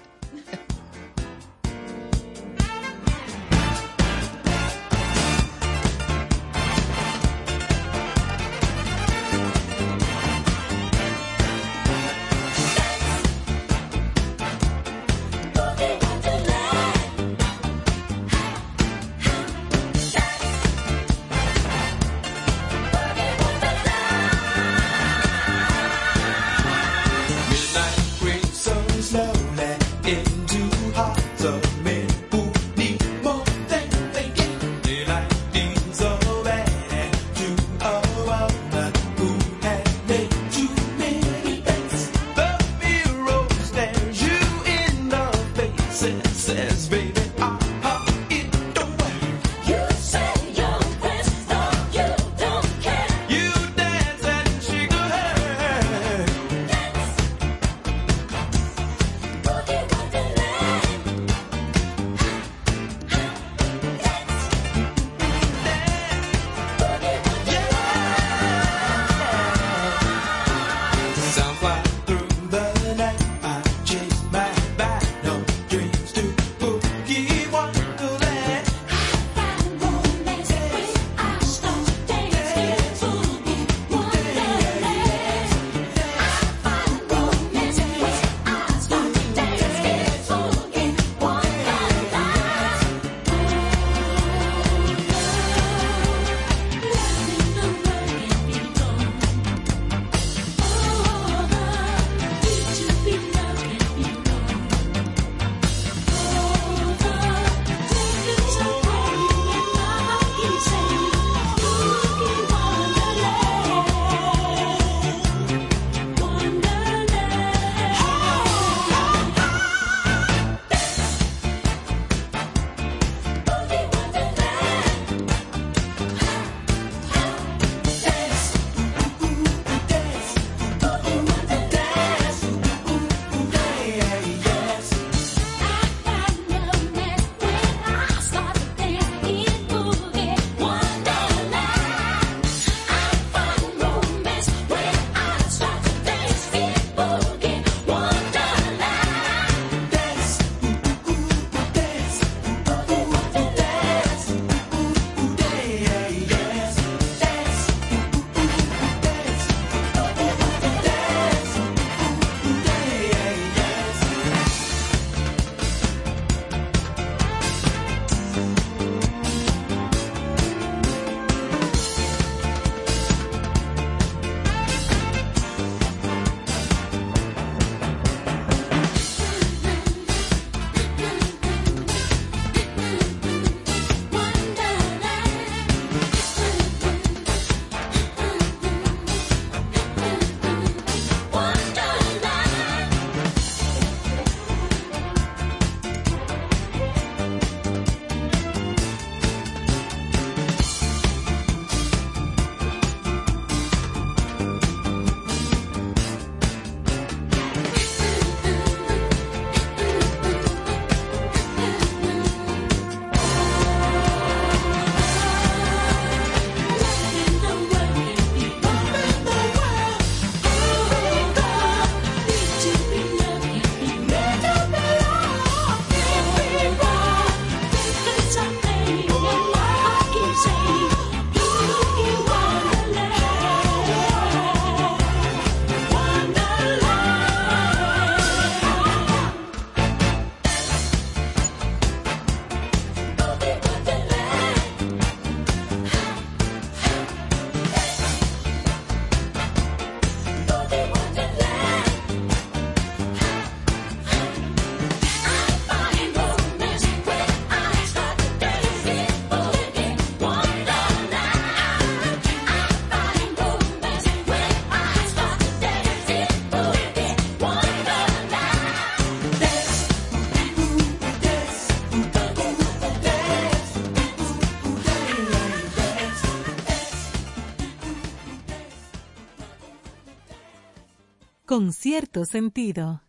Con cierto sentido.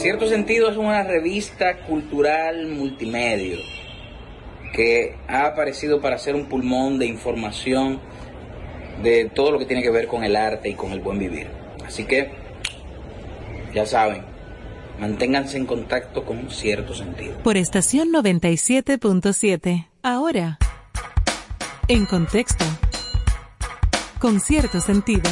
Cierto sentido es una revista cultural multimedia que ha aparecido para ser un pulmón de información de todo lo que tiene que ver con el arte y con el buen vivir. Así que, ya saben, manténganse en contacto con cierto sentido. Por estación 97.7. Ahora, en contexto. Con cierto sentido.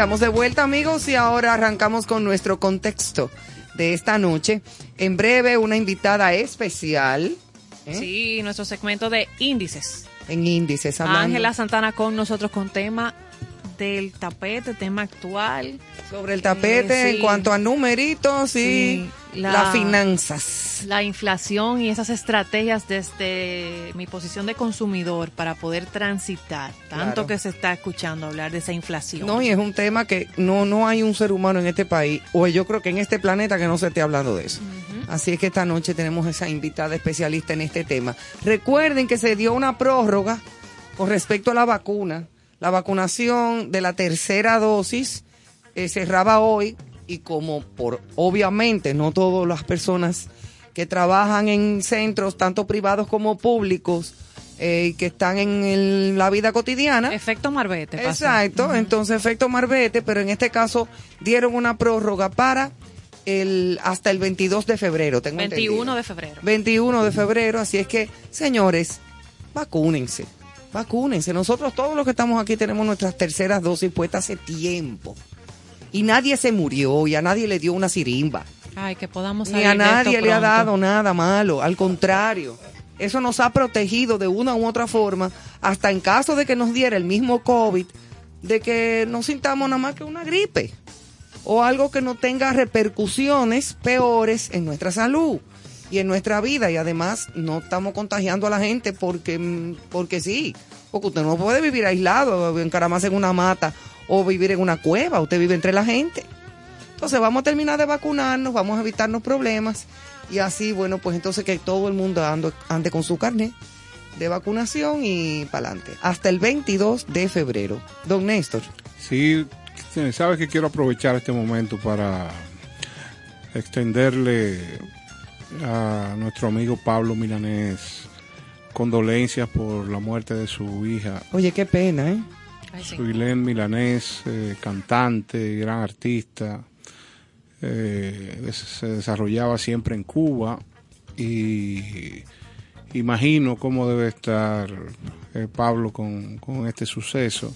Estamos de vuelta, amigos, y ahora arrancamos con nuestro contexto de esta noche. En breve, una invitada especial ¿eh? Sí, nuestro segmento de índices. en índices. Ángela Santana con nosotros con tema del tapete, tema actual. sobre el tapete Eh, en cuanto a numeritos y Sí, las la- finanzas. La inflación y esas estrategias desde mi posición de consumidor para poder transitar. Tanto Claro. que se está escuchando hablar de esa inflación. No, y es un tema que no, no hay un ser humano en este país, o yo creo que en este planeta que no se esté hablando de eso. Así es que esta noche tenemos esa invitada especialista en este tema. Recuerden que se dio una prórroga con respecto a la vacuna. La vacunación de la tercera dosis eh, cerraba hoy y como por obviamente no todas las personas que trabajan en centros tanto privados como públicos eh, y que están en el- la vida cotidiana, Efecto Marbete. Exacto, entonces efecto Marbete, pero en este caso dieron una prórroga para el hasta el 22 de febrero, tengo 21 entendido. de febrero. 21 de febrero, así es que, señores, vacúnense, vacúnense. Nosotros todos los que estamos aquí tenemos nuestras terceras dosis puestas hace tiempo. Y nadie se murió y a nadie le dio una sirimba. Ay, que podamos Ni salir a de esto nadie le ha dado nada malo, al contrario. Eso nos ha protegido de una u otra forma, hasta en caso de que nos diera el mismo COVID, de que no sintamos nada más que una gripe o algo que no tenga repercusiones peores en nuestra salud y en nuestra vida y además no estamos contagiando a la gente porque mm, porque sí, porque usted no puede vivir aislado, encaramarse en una mata o vivir en una cueva, usted vive entre la gente. Entonces vamos a terminar de vacunarnos, vamos a evitarnos problemas y así, bueno, pues entonces que todo el mundo ande, ande con su carnet de vacunación y para adelante. Hasta el 22 de febrero. Don Néstor. Sí, sabes que quiero aprovechar este momento para extenderle a nuestro amigo Pablo Milanés condolencias por la muerte de su hija, Oye, qué pena, ¿eh? Suilén Milanés, eh, cantante, gran artista, eh, se desarrollaba siempre en Cuba y imagino cómo debe estar eh, Pablo con, este suceso.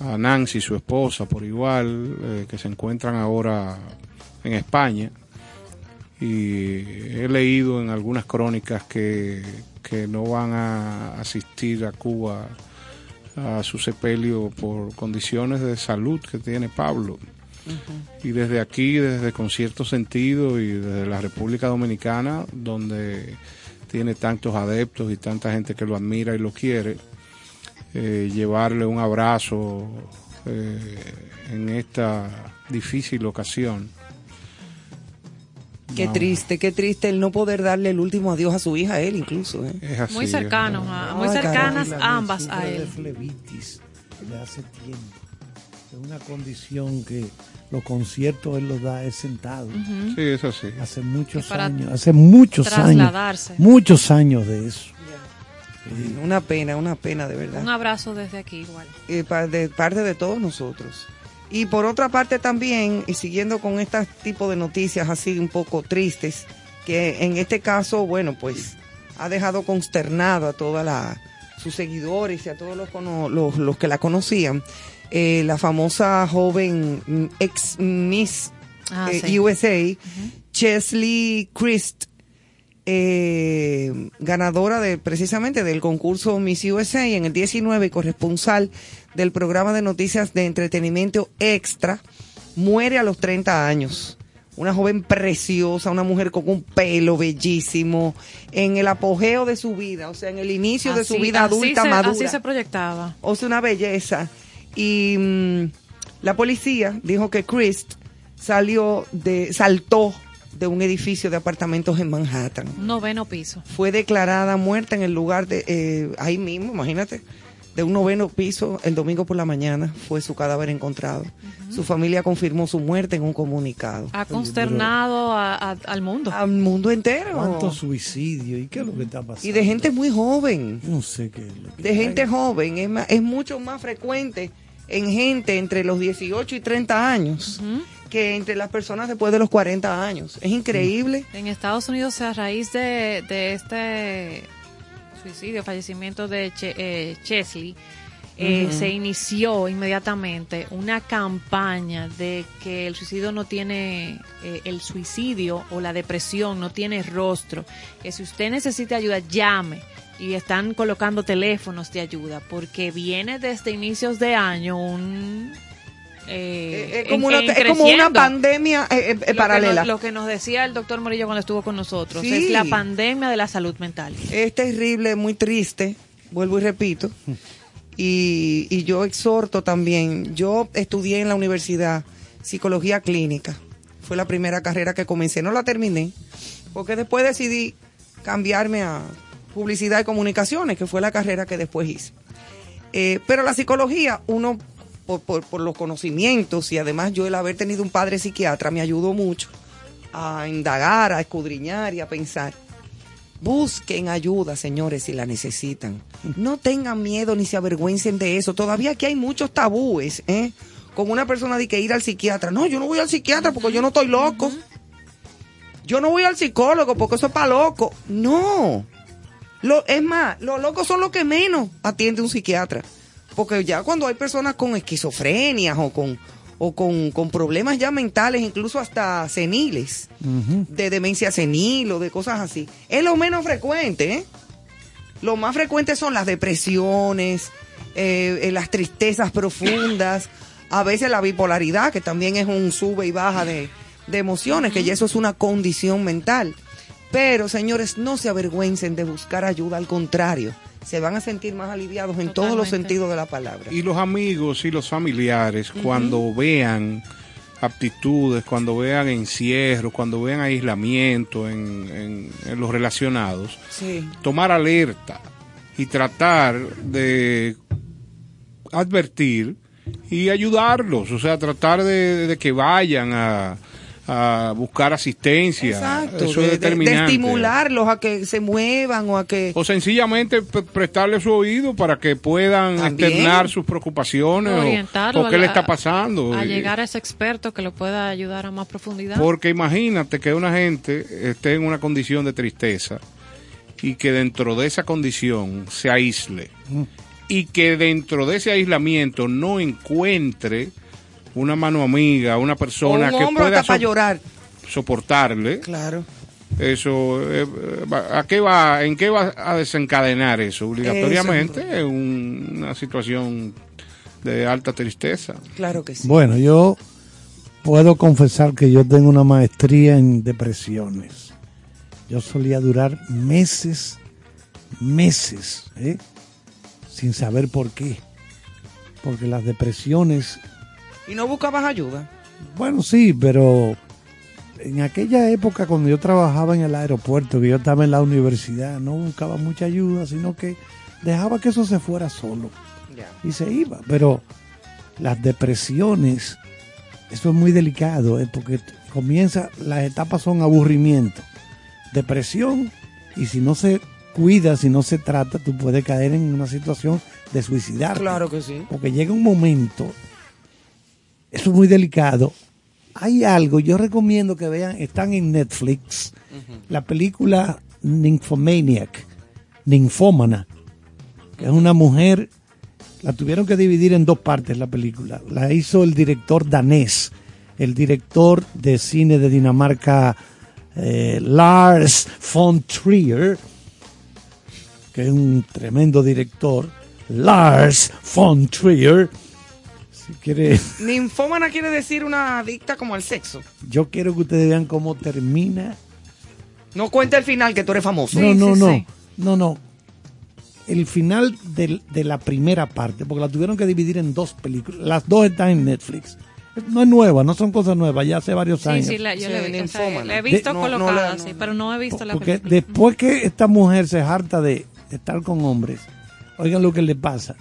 A Nancy, su esposa, por igual, que se encuentran ahora en España. Y he leído en algunas crónicas que, que no van a asistir a Cuba a su sepelio por condiciones de salud que tiene Pablo. Y desde aquí, desde con cierto sentido y desde la República Dominicana, donde tiene tantos adeptos y tanta gente que lo admira y lo quiere, eh, llevarle un abrazo eh, en esta difícil ocasión. Qué No, triste, qué triste el no poder darle el último adiós a su hija, él incluso. ¿eh? Es así, Muy es cercanos, verdad. a- muy cercanas ambas a de él. flebitis de hace tiempo. Es una condición que los conciertos él los da es sentado. Sí, es así. Hace muchos años, hace muchos años, trasladarse. muchos años de eso. Una pena, una pena de verdad. Un abrazo desde aquí igual. eh, pa- de parte de todos nosotros. Y por otra parte también, y siguiendo con este tipo de noticias así un poco tristes, que en este caso, bueno, pues ha dejado consternado a toda la, sus seguidores y a todos los, los, los que la conocían, eh, la famosa joven ex Miss Ah, eh, sí. USA, Chesley Christ, eh, ganadora de precisamente del concurso Miss USA en el 19 y corresponsal del programa de noticias de entretenimiento extra, muere a los 30 años. Una joven preciosa, una mujer con un pelo bellísimo, en el apogeo de su vida, o sea, en el inicio de su vida adulta se- madura. Así se proyectaba. O sea, una belleza. Y mm, la policía dijo que Christ salió de, saltó de un edificio de apartamentos en Manhattan. Noveno piso. Fue declarada muerta en el lugar de, eh, ahí mismo, imagínate, de un noveno piso el domingo por la mañana fue su cadáver encontrado. Su familia confirmó su muerte en un comunicado. Ha consternado a- a- al mundo. Al mundo entero. ¿Cuánto suicidio? ¿Y qué es lo que está pasando? Y de gente muy joven. No sé qué es lo que de gente joven, es, más- es mucho más frecuente en gente entre los 18 y 30 años que entre las personas después de los 40 años. Es increíble. En Estados Unidos, a raíz de, de este suicidio, fallecimiento de Che- eh, Chesley, eh, se inició inmediatamente una campaña de que el suicidio no tiene, eh, el suicidio o la depresión no tiene rostro, que si usted necesita ayuda, llame. Y están colocando teléfonos de ayuda, porque viene desde inicios de año un... eh, es, como en- una, en es como una pandemia eh, eh, que paralela. nos- Lo que, nos, decía el doctor Morillo cuando estuvo con nosotros Sí. es la pandemia de la salud mental. Es terrible, muy triste, vuelvo y repito. Y, y yo exhorto también, yo estudié en la universidad psicología clínica, fue la primera carrera que comencé, no la terminé, porque después decidí cambiarme a publicidad y comunicaciones, que fue la carrera que después hice. Eh, pero la psicología, uno, por, por, los conocimientos y además yo el haber tenido un padre psiquiatra me ayudó mucho a indagar, a escudriñar y a pensar. Busquen ayuda, señores, si la necesitan. No tengan miedo ni se avergüencen de eso. Todavía aquí hay muchos tabúes, ¿eh? Con una persona de que ir al psiquiatra. No, yo no voy al psiquiatra porque yo no estoy loco. Yo no voy al psicólogo porque eso es para loco. No. Lo, es más, los locos son los que menos atiende un psiquiatra. Porque ya cuando hay personas con esquizofrenias o con, o con, con problemas ya mentales, incluso hasta seniles, de demencia senil o de cosas así, es lo menos frecuente. ¿eh? Lo más frecuente son las depresiones, eh, eh, las tristezas profundas, a veces la bipolaridad, que también es un sube y baja de, de emociones, que ya eso es una condición mental. Pero, señores, no se avergüencen de buscar ayuda, al contrario, se van a sentir más aliviados en todos los sentidos de la palabra. Y los amigos y los familiares, cuando vean aptitudes, cuando vean encierros, cuando vean aislamiento en, en- en los relacionados, Sí. tomar alerta y tratar de advertir y ayudarlos, o sea, tratar de, de que vayan a, a buscar asistencia. Exacto, Eso de, es de- de determinante. estimularlos a que se muevan o a que... O sencillamente pre- prestarle su oído para que puedan También. externar sus preocupaciones o- Orientarlo o, qué a le está pasando. A llegar a ese experto que lo pueda ayudar a más profundidad. Porque imagínate que una gente esté en una condición de tristeza y que dentro de esa condición se aísle y que dentro de ese aislamiento no encuentre una mano amiga, una persona un que pueda so- llorar. soportarle. Claro. Eso, eh, va- ¿a qué va, ¿en qué va a desencadenar eso? Obligatoriamente un- una situación de alta tristeza. Claro que sí. Bueno, yo puedo confesar que yo tengo una maestría en depresiones. Yo solía durar meses, meses, ¿eh? sin saber por qué. Porque las depresiones, Y no buscabas ayuda. bueno, sí, pero en aquella época cuando yo trabajaba en el aeropuerto, que yo estaba en la universidad, no buscaba mucha ayuda, sino que dejaba que eso se fuera solo y se iba. Pero las depresiones, eso es muy delicado, ¿eh? porque comienza, las etapas son aburrimiento, depresión, y si no se cuida, si no se trata, tú puedes caer en una situación de suicidar. Claro que sí. Porque llega un momento, eso es muy delicado. Hay algo, yo recomiendo que vean, están en Netflix, la película Nymphomaniac, Ninfómana. que es una mujer, la tuvieron que dividir en dos partes la película. La hizo el director danés, el director de cine de Dinamarca, eh, Lars von Trier, que es un tremendo director. Lars von Trier. Si quiere, Ninfómana quiere decir una adicta como al sexo. yo quiero que ustedes vean cómo termina No cuenta el final que tú eres famoso. no, no, sí, no, sí. no, no. El final del- de la primera parte, porque la tuvieron que dividir en dos películas. Las dos están en Netflix. No es nueva, no son cosas nuevas, ya hace varios Sí, años. sí, la, yo Sí, la he visto. o sea, la he visto De- no, no colocada, sí, no. pero no he visto la Porque película. después que esta mujer se harta de estar con hombres, oigan lo que le pasa.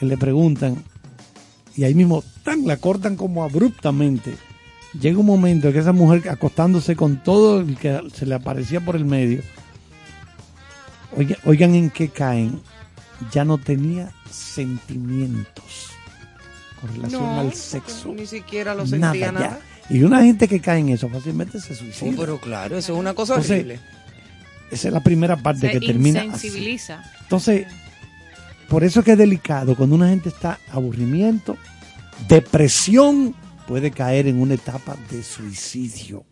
Que le preguntan, y ahí mismo tan la cortan como abruptamente. Llega un momento en que esa mujer acostándose con todo el que se le aparecía por el medio, oigan, oigan en qué caen, ya no tenía sentimientos con relación No, al sexo. Ni siquiera lo sentía nada, ya. Y una gente que cae en eso fácilmente se Oh, suicida. pero claro, eso es una cosa Entonces, horrible. Esa es la primera parte Se que termina así. insensibiliza. Entonces, por eso es que es delicado. Cuando una gente está aburrimiento, depresión, puede caer en una etapa de suicidio.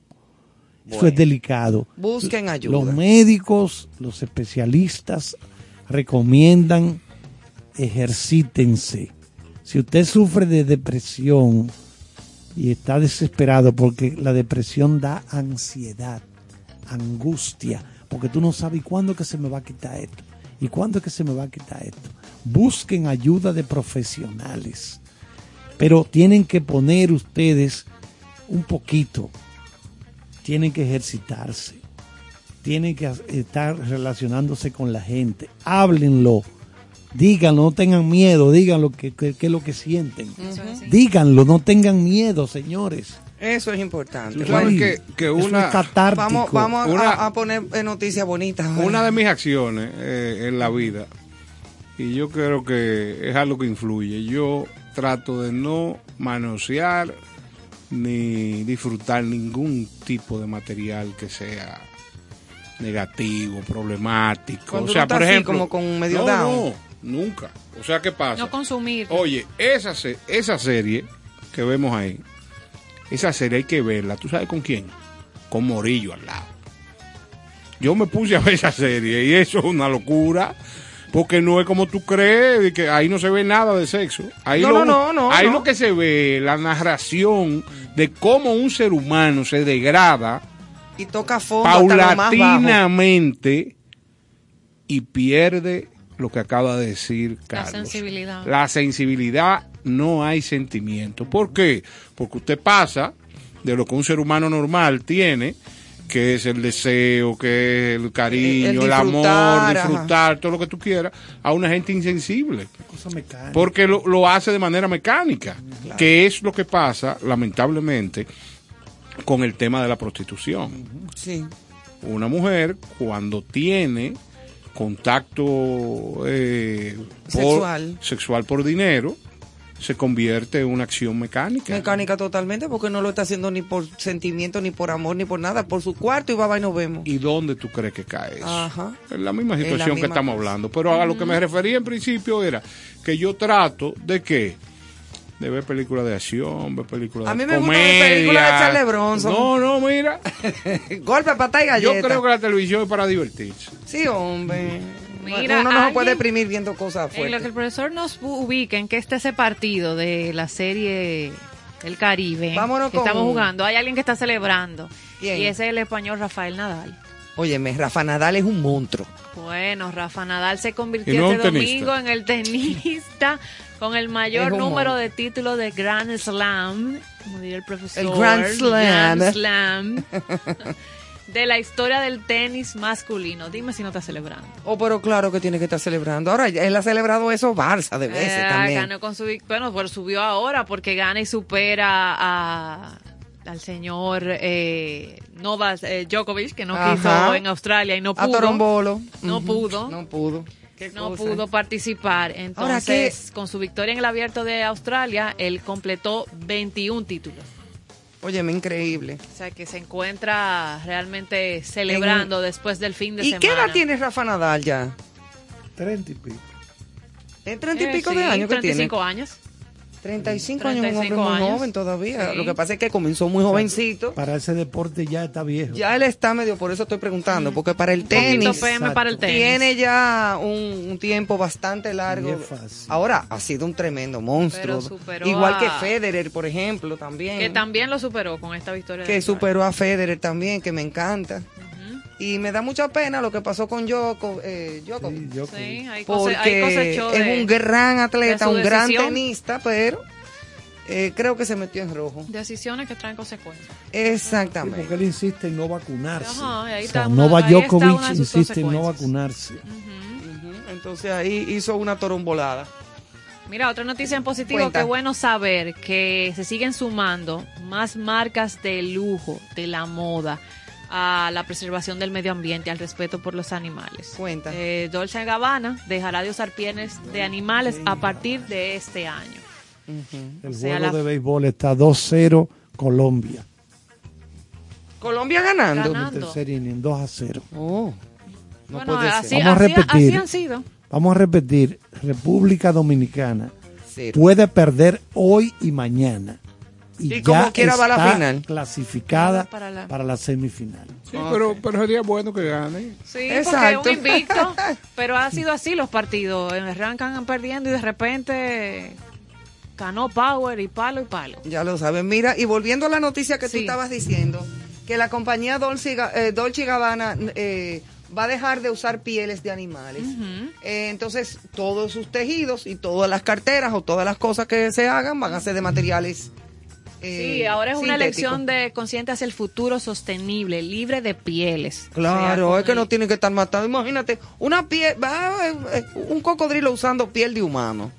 Eso es delicado. Busquen ayuda. Los médicos, los especialistas recomiendan ejercítense. Si usted sufre de depresión y está desesperado porque la depresión da ansiedad, angustia, porque tú no sabes cuándo que se me va a quitar esto y cuándo es que se me va a quitar esto. Busquen ayuda de profesionales, pero tienen que poner ustedes un poquito, tienen que ejercitarse, tienen que estar relacionándose con la gente, háblenlo, díganlo, no tengan miedo, díganlo que, que, que es lo que sienten, díganlo, no tengan miedo, señores. Eso es importante. Sabes que, una, es vamos vamos a- Una- a, a poner noticias bonitas. una de mis acciones eh, en la vida, y yo creo que es algo que influye, yo trato de no manosear ni disfrutar ningún tipo de material que sea negativo, problemático. Cuando o sea, tú estás por así ejemplo, como con medio no, down. no, nunca. O sea, ¿qué pasa? No consumir. Oye, esa, se- esa serie que vemos ahí, esa serie hay que verla. ¿Tú sabes con quién? Con Morillo al lado. Yo me puse a ver esa serie y eso es una locura. Porque no es como tú crees, que ahí no se ve nada de sexo. Ahí No, lo, no, no, no, Ahí no. lo que se ve, la narración de cómo un ser humano se degrada y toca fondo paulatinamente y pierde lo que acaba de decir La Carlos. sensibilidad. La sensibilidad no hay sentimiento. ¿Por qué? Porque usted pasa de lo que un ser humano normal tiene, que es el deseo, que es el cariño, El el, amor, disfrutar, ajá. todo lo que tú quieras, a una gente insensible. Cosa mecánica. Porque lo, lo hace de manera mecánica, que es lo que pasa, lamentablemente, con el tema de la prostitución. Sí. Una mujer cuando tiene contacto eh, por- Sexual. sexual por dinero, se convierte en una acción mecánica. Mecánica totalmente porque no lo está haciendo ni por sentimiento, ni por amor, ni por nada. Por su cuarto y va, va y nos vemos. ¿Y dónde tú crees que cae eso? Ajá. Es la misma la situación que estamos cosa. hablando. Pero a lo que me refería en principio era que yo trato de qué? De ver películas de acción, ver películas A de mí me gusta ver comedia. películas de Charles Bronson. No, no, mira. Golpe, pata y Yo creo que la televisión es para divertirse. Sí, hombre. Mira, Uno no se puede deprimir viendo cosas En lo que el profesor nos ubica en que está ese partido de la serie del Caribe Vámonos que con- estamos jugando, hay alguien que está celebrando. ¿Quién? Y ese es el español Rafael Nadal. Óyeme, Rafa Nadal es un monstruo. Bueno, Rafa Nadal se convirtió no este tenista. domingo en el tenista con el mayor número monstruo. de títulos de Grand Slam, como diría el profesor. El Grand Slam. Grand Slam de la historia del tenis masculino. Dime si no está celebrando. Oh, pero claro que tiene que estar celebrando. Ahora, él ha celebrado eso Barça de veces Eh, también. ganó con su bueno, pues subió ahora porque gana y supera a al señor eh, Novak eh, Djokovic que no Ajá. quiso en Australia y no A pudo. Torombolo. No pudo. No pudo. No cosa. pudo participar. Ahora, Entonces, con su victoria en el abierto de Australia, él completó 21 títulos. Óyeme, increíble. O sea, que se encuentra realmente celebrando después del fin de ¿Y semana. qué edad tiene Rafa Nadal ya? Treinta y pico. En treinta y Eh, pico sí, de años que tiene. 35 años. 35 años, un hombre 35 muy joven todavía. Sí. Lo que pasa es que comenzó muy jovencito. Para ese deporte ya está viejo. Ya él está medio, por eso estoy preguntando, porque para el tenis PM para el tenis. tiene ya un, un tiempo bastante largo. Fácil. Ahora ha sido un tremendo monstruo. Igual a- que Federer, por ejemplo, también. Que también lo superó con esta victoria. que superó a Federer también, que me encanta. Y me da mucha pena lo que pasó con Djoko, eh, Djokovic. Sí, yo- Sí, hay cose- hay porque es un gran atleta, un gran decisión. tenista, pero eh, creo que se metió en rojo. Decisiones que traen consecuencias. Sí, Exactamente. porque él insiste en no vacunarse. Ajá, ahí O sea, una- está sus insiste en no vacunarse. Entonces ahí hizo una torombolada. Mira, otra noticia en positivo, Cuenta. qué bueno saber que se siguen sumando más marcas de lujo, de la moda, a la preservación del medio ambiente, al respeto por los animales. Cuenta. Eh, Dolce Gabbana dejará de usar pieles de animales a partir de este año. El O sea, juego la- de béisbol está 2-0 Colombia. Colombia ganando. Ganando. Tercer inning, 2 a 0. Oh, no bueno, puede así, ser. Vamos a así- repetir. así han sido. Vamos a repetir. República Dominicana Cero. puede perder hoy y mañana. Y como quiera va a la está final. clasificada Para la- para la semifinal. Sí, pero, pero sería bueno que gane. Sí, Exacto. porque es un invicto, pero ha sido así los partidos. Arrancan perdiendo y de repente ganó Power y palo y palo. Ya lo saben. Mira, y volviendo a la noticia que tú Sí. estabas diciendo, que la compañía Dolce, eh, Dolce Gabbana eh, va a dejar de usar pieles de animales. Eh, entonces, todos sus tejidos y todas las carteras o todas las cosas que se hagan van a ser de materiales. Eh, Sí, ahora es una elección de consciente hacia el futuro sostenible, libre de pieles. Claro, O sea, es que no tienen que estar matando. Imagínate, una piel, eh, eh, un cocodrilo usando piel de humano.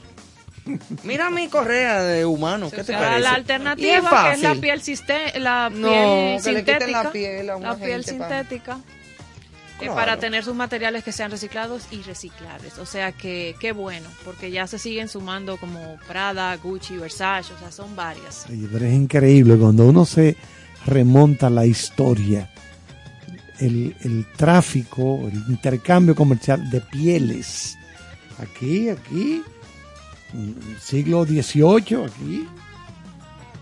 Mira mi correa de humano, ¿qué o te parece? la es alternativa que es la piel, siste- la No, piel que le quiten sintética. la piel a una la piel gente pa- sintética. eh, Claro. para tener sus materiales que sean reciclados y reciclables. O sea que qué bueno, porque ya se siguen sumando como Prada, Gucci, Versace, o sea, son varias. Pero es increíble cuando uno se remonta a la historia, el, el tráfico, el intercambio comercial de pieles. Aquí, aquí, siglo XVIII, aquí.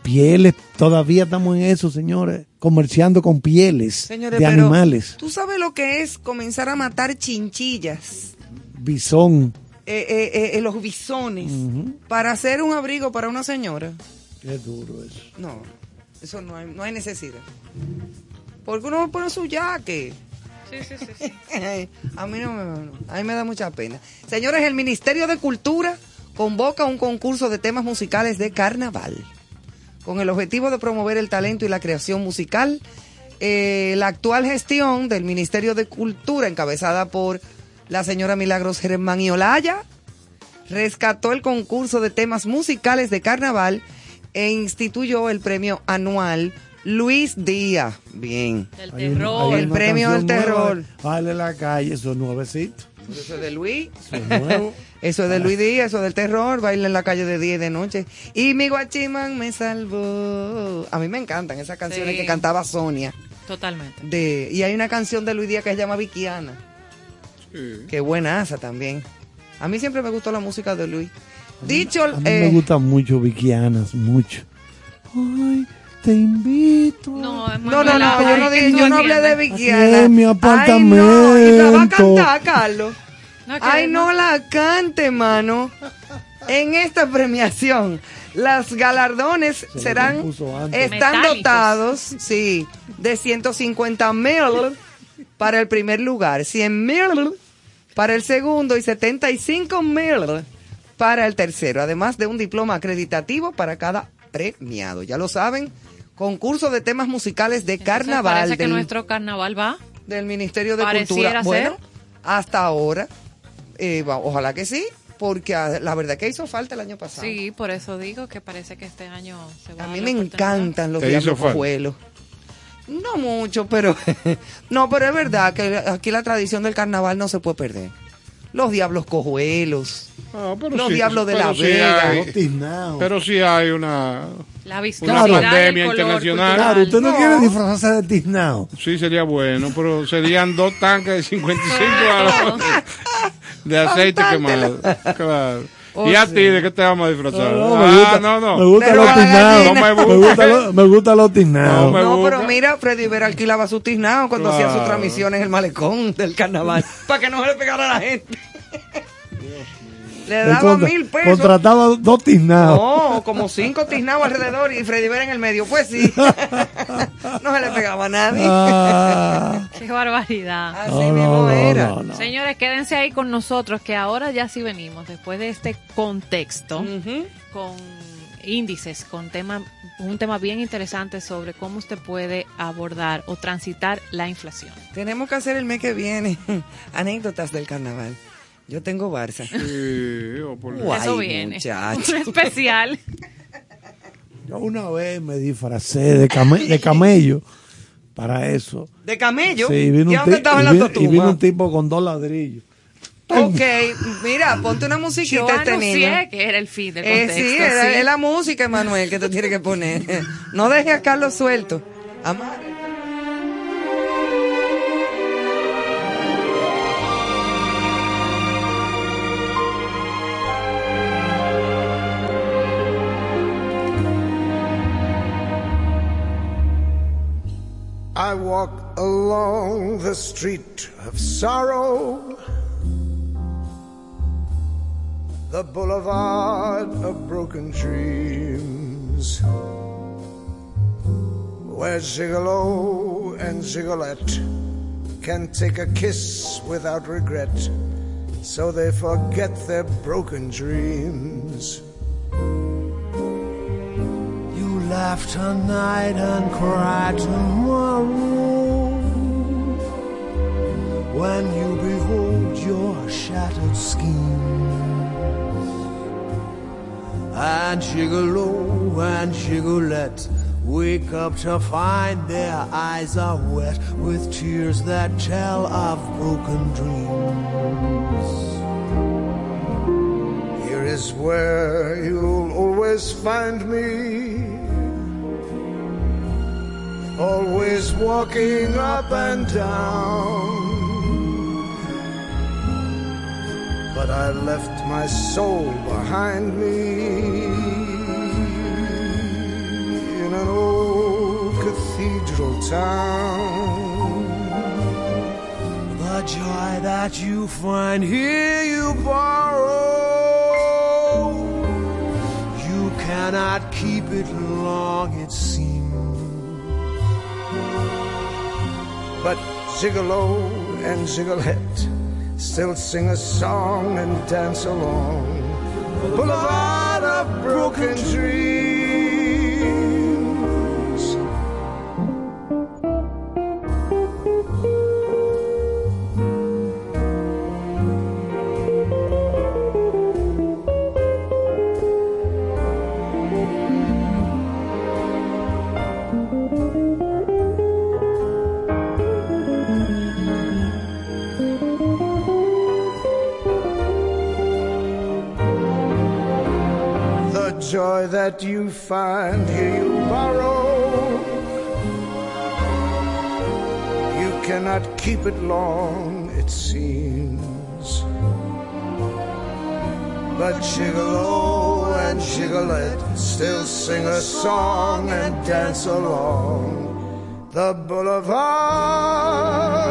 Pieles, todavía estamos en eso, señores, comerciando con pieles Señores, de pero animales. ¿Tú sabes lo que es comenzar a matar chinchillas? Bisón. eh, eh, eh, eh, los bisones para hacer un abrigo para una señora. Qué duro eso. No, eso no hay, no hay necesidad. Porque uno pone su yaque. Sí, sí, sí. sí. a mí no me, no, a mí me da mucha pena. Señores, el Ministerio de Cultura convoca un concurso de temas musicales de carnaval con el objetivo de promover el talento y la creación musical. Eh, la actual gestión del Ministerio de Cultura, encabezada por la señora Milagros Germán y Olaya, rescató el concurso de temas musicales de carnaval e instituyó el premio anual Luis Díaz. Bien. Un- terror. hay El premio del terror. Vale la calle, eso es nuevecito. Eso es de Luis. Eso es nuevo. Eso es de Luis Díaz, eso es del terror, baila en la calle de día y de noche. Y mi guachimán me salvó. A mí me encantan esas canciones Sí. que cantaba Sonia. Totalmente. De, y hay una canción de Luis Díaz que se llama Vikiana. Sí. Qué buenaza también. A mí siempre me gustó la música de Luis. Dicho, A mí eh, me gustan mucho Vikianas, mucho. Ay, te invito. No, es no, no, no, yo no, dije- yo no hablé de. Aquí en mi Ay, no, y la va a apartamento. cantar, Carlos. No, Ay, no la cante, mano. En esta premiación, los galardones Se serán, están Metálicos. dotados, sí, de 150 mil para el primer lugar, 100 mil para el segundo y 75 mil para el tercero, además de un diploma acreditativo para cada premiado. Ya lo saben, concurso de temas musicales de Entonces, carnaval Parece que del- nuestro carnaval va. del Ministerio de Cultura. Bueno, ser. hasta ahora, eh, ojalá que sí, porque ah, la verdad que hizo falta el año pasado. Sí, por eso digo que parece que este año se va A mí me encantan los ¿Te hizo diablos cojuelos. No mucho, pero no, pero es verdad que aquí la tradición del carnaval no se puede perder. Los diablos cojuelos, Ah, pero los sí, diablos de pero la sí Vega. hay- Los tiznados. pero sí hay una... La Una pandemia color internacional. Claro, usted no, No. quiere disfrazarse de tiznado. Sí, sería bueno, pero serían dos tanques de 55 cultural. años. De aceite quemado. Claro. Oh, ¿Y a sí. ti de qué te vamos a disfrazar? No, ah, me gusta, no, no. me gusta los tiznados. No me Me gusta lo- me gusta los No tiznados. No, pero mira, Freddy Vera alquilaba su tiznado cuando hacía su Claro. transmisión en el malecón del carnaval. para que no se le pegara a la gente. Le daba contra- mil pesos. Contrataba dos tiznados. No, como cinco tiznados alrededor y Freddy Vera en el medio. Pues sí. no se le pegaba a nadie. Ah, Qué barbaridad. Así no, mismo no, era. no, no. Señores, quédense ahí con nosotros, que ahora ya sí venimos, después de este contexto, con índices, con tema, un tema bien interesante sobre cómo usted puede abordar o transitar la inflación. Tenemos que hacer el mes que viene anécdotas del carnaval. Yo tengo Barça. Sí, oh, por Dios. Guay, Eso viene. muchacho. Especial. Yo una vez me disfracé de, came- de camello para eso. ¿De camello? Sí, vino ¿Y un, y vino- y vino totuma? un tipo con dos ladrillos. Ok, mira, ponte una musiquita Yo este niño. que era el fin del Eh, contexto. sí, es, sí. es la música, Emanuel, que tú tienes que poner. No dejes a Carlos suelto. Amar. I walk along the street of sorrow, the boulevard of broken dreams, where Gigolo and Gigolette can take a kiss without regret, so they forget their broken dreams. Laugh tonight and cry tomorrow when you behold your shattered schemes. And Gigolo oh, and Gigolette wake up to find their eyes are wet with tears that tell of broken dreams. Here is where you'll always find me. Always walking up and down. But I left my soul behind me in an old cathedral town. The joy that you find here you borrow. You cannot keep it long, it seems. But Gigolo and Gigolette still sing a song and dance along boulevard of broken dreams. That you find here you borrow. You cannot keep it long, it seems. But Gigolo and Gigolette still sing a song and dance along the boulevard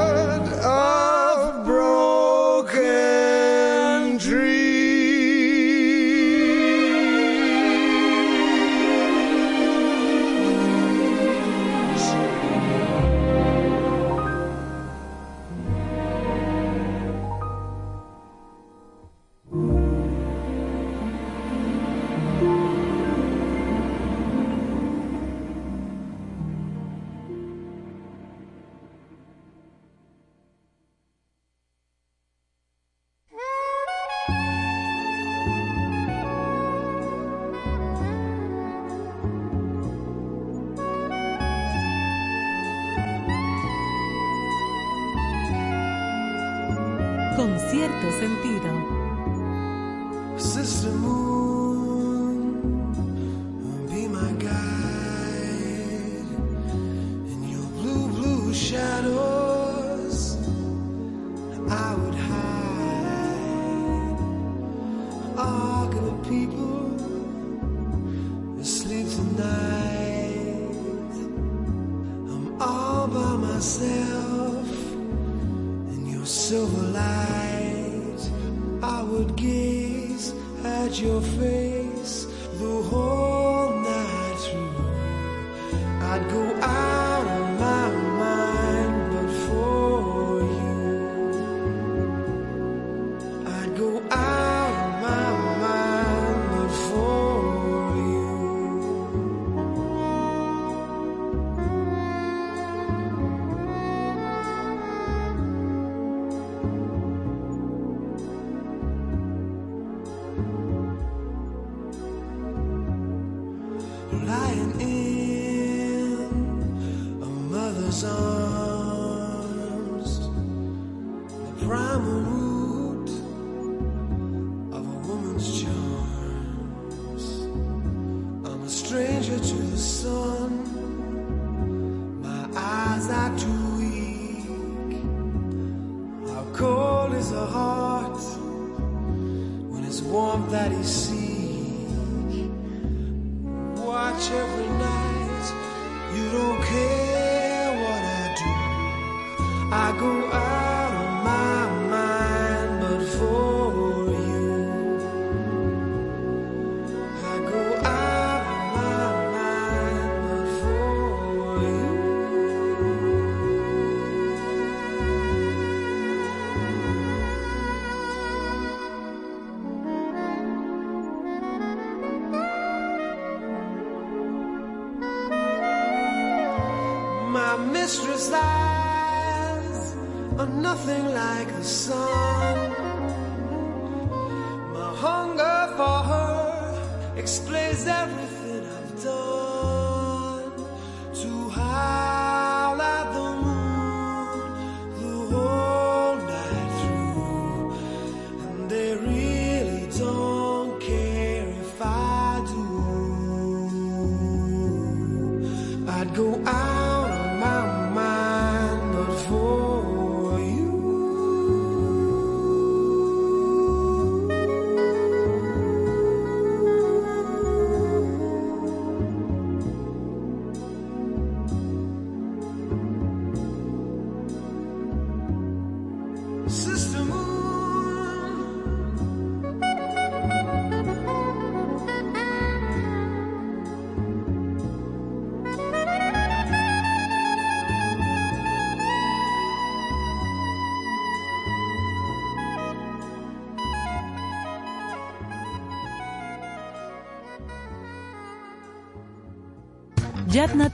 are nothing like the sun. My hunger for her explains everything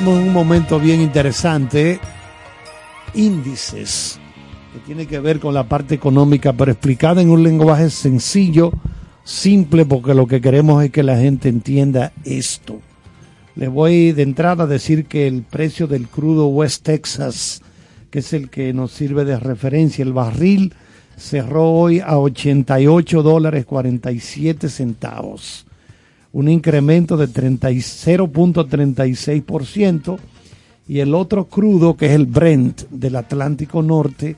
Entramos en un momento bien interesante. Índices, que tiene que ver con la parte económica, pero explicada en un lenguaje sencillo, simple, porque lo que queremos es que la gente entienda esto. Le voy de entrada a decir que el precio del crudo West Texas, que es el que nos sirve de referencia, el barril, cerró hoy a 88 dólares 47 centavos un incremento de 30 y 0.36% y el otro crudo, que es el Brent del Atlántico Norte,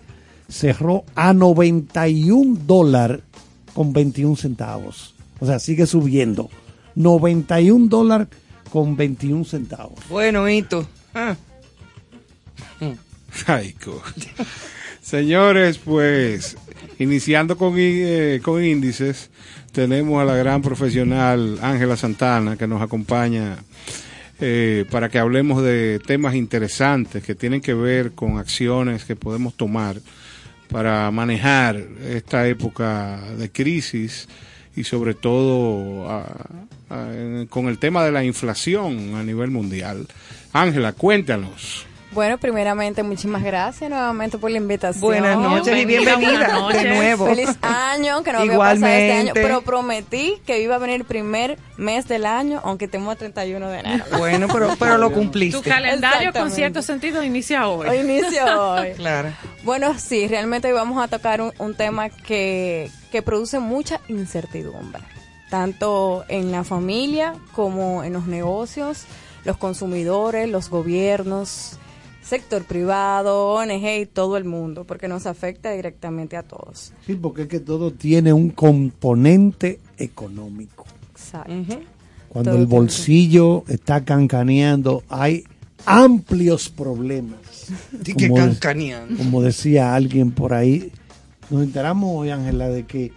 cerró a 91 dólares con 21 centavos. O sea, sigue subiendo. 91 dólares con 21 centavos. Bueno, Hito. Ah. Ay, co- Señores, pues iniciando con, eh, con índices, tenemos a la gran profesional Ángela Santana que nos acompaña eh, para que hablemos de temas interesantes que tienen que ver con acciones que podemos tomar para manejar esta época de crisis y sobre todo con el tema de la inflación a nivel mundial. Ángela, cuéntanos. Bueno, primeramente, muchísimas gracias nuevamente por la invitación. Buenas noches y Bienvenida, buenas de noches. nuevo. Feliz año, que no había pasado este año, Igualmente. pero prometí que iba a venir el primer mes del año, aunque estemos a 31 de enero. Bueno, pero, pero lo Tu cumpliste. calendario con cierto sentido inicia hoy. Hoy inicio hoy. Claro. Bueno, sí, realmente hoy vamos a tocar un, un tema que, que produce mucha incertidumbre, tanto en la familia como en los negocios, los consumidores, los gobiernos, sector privado, ONG y todo el mundo, porque nos afecta directamente a todos. Sí, porque es que todo tiene un componente económico. Exacto. Cuando Todo el tiene bolsillo está cancaneando, hay amplios problemas. Di que Como cancaneando. Como decía alguien por ahí, nos enteramos hoy, Ángela, de que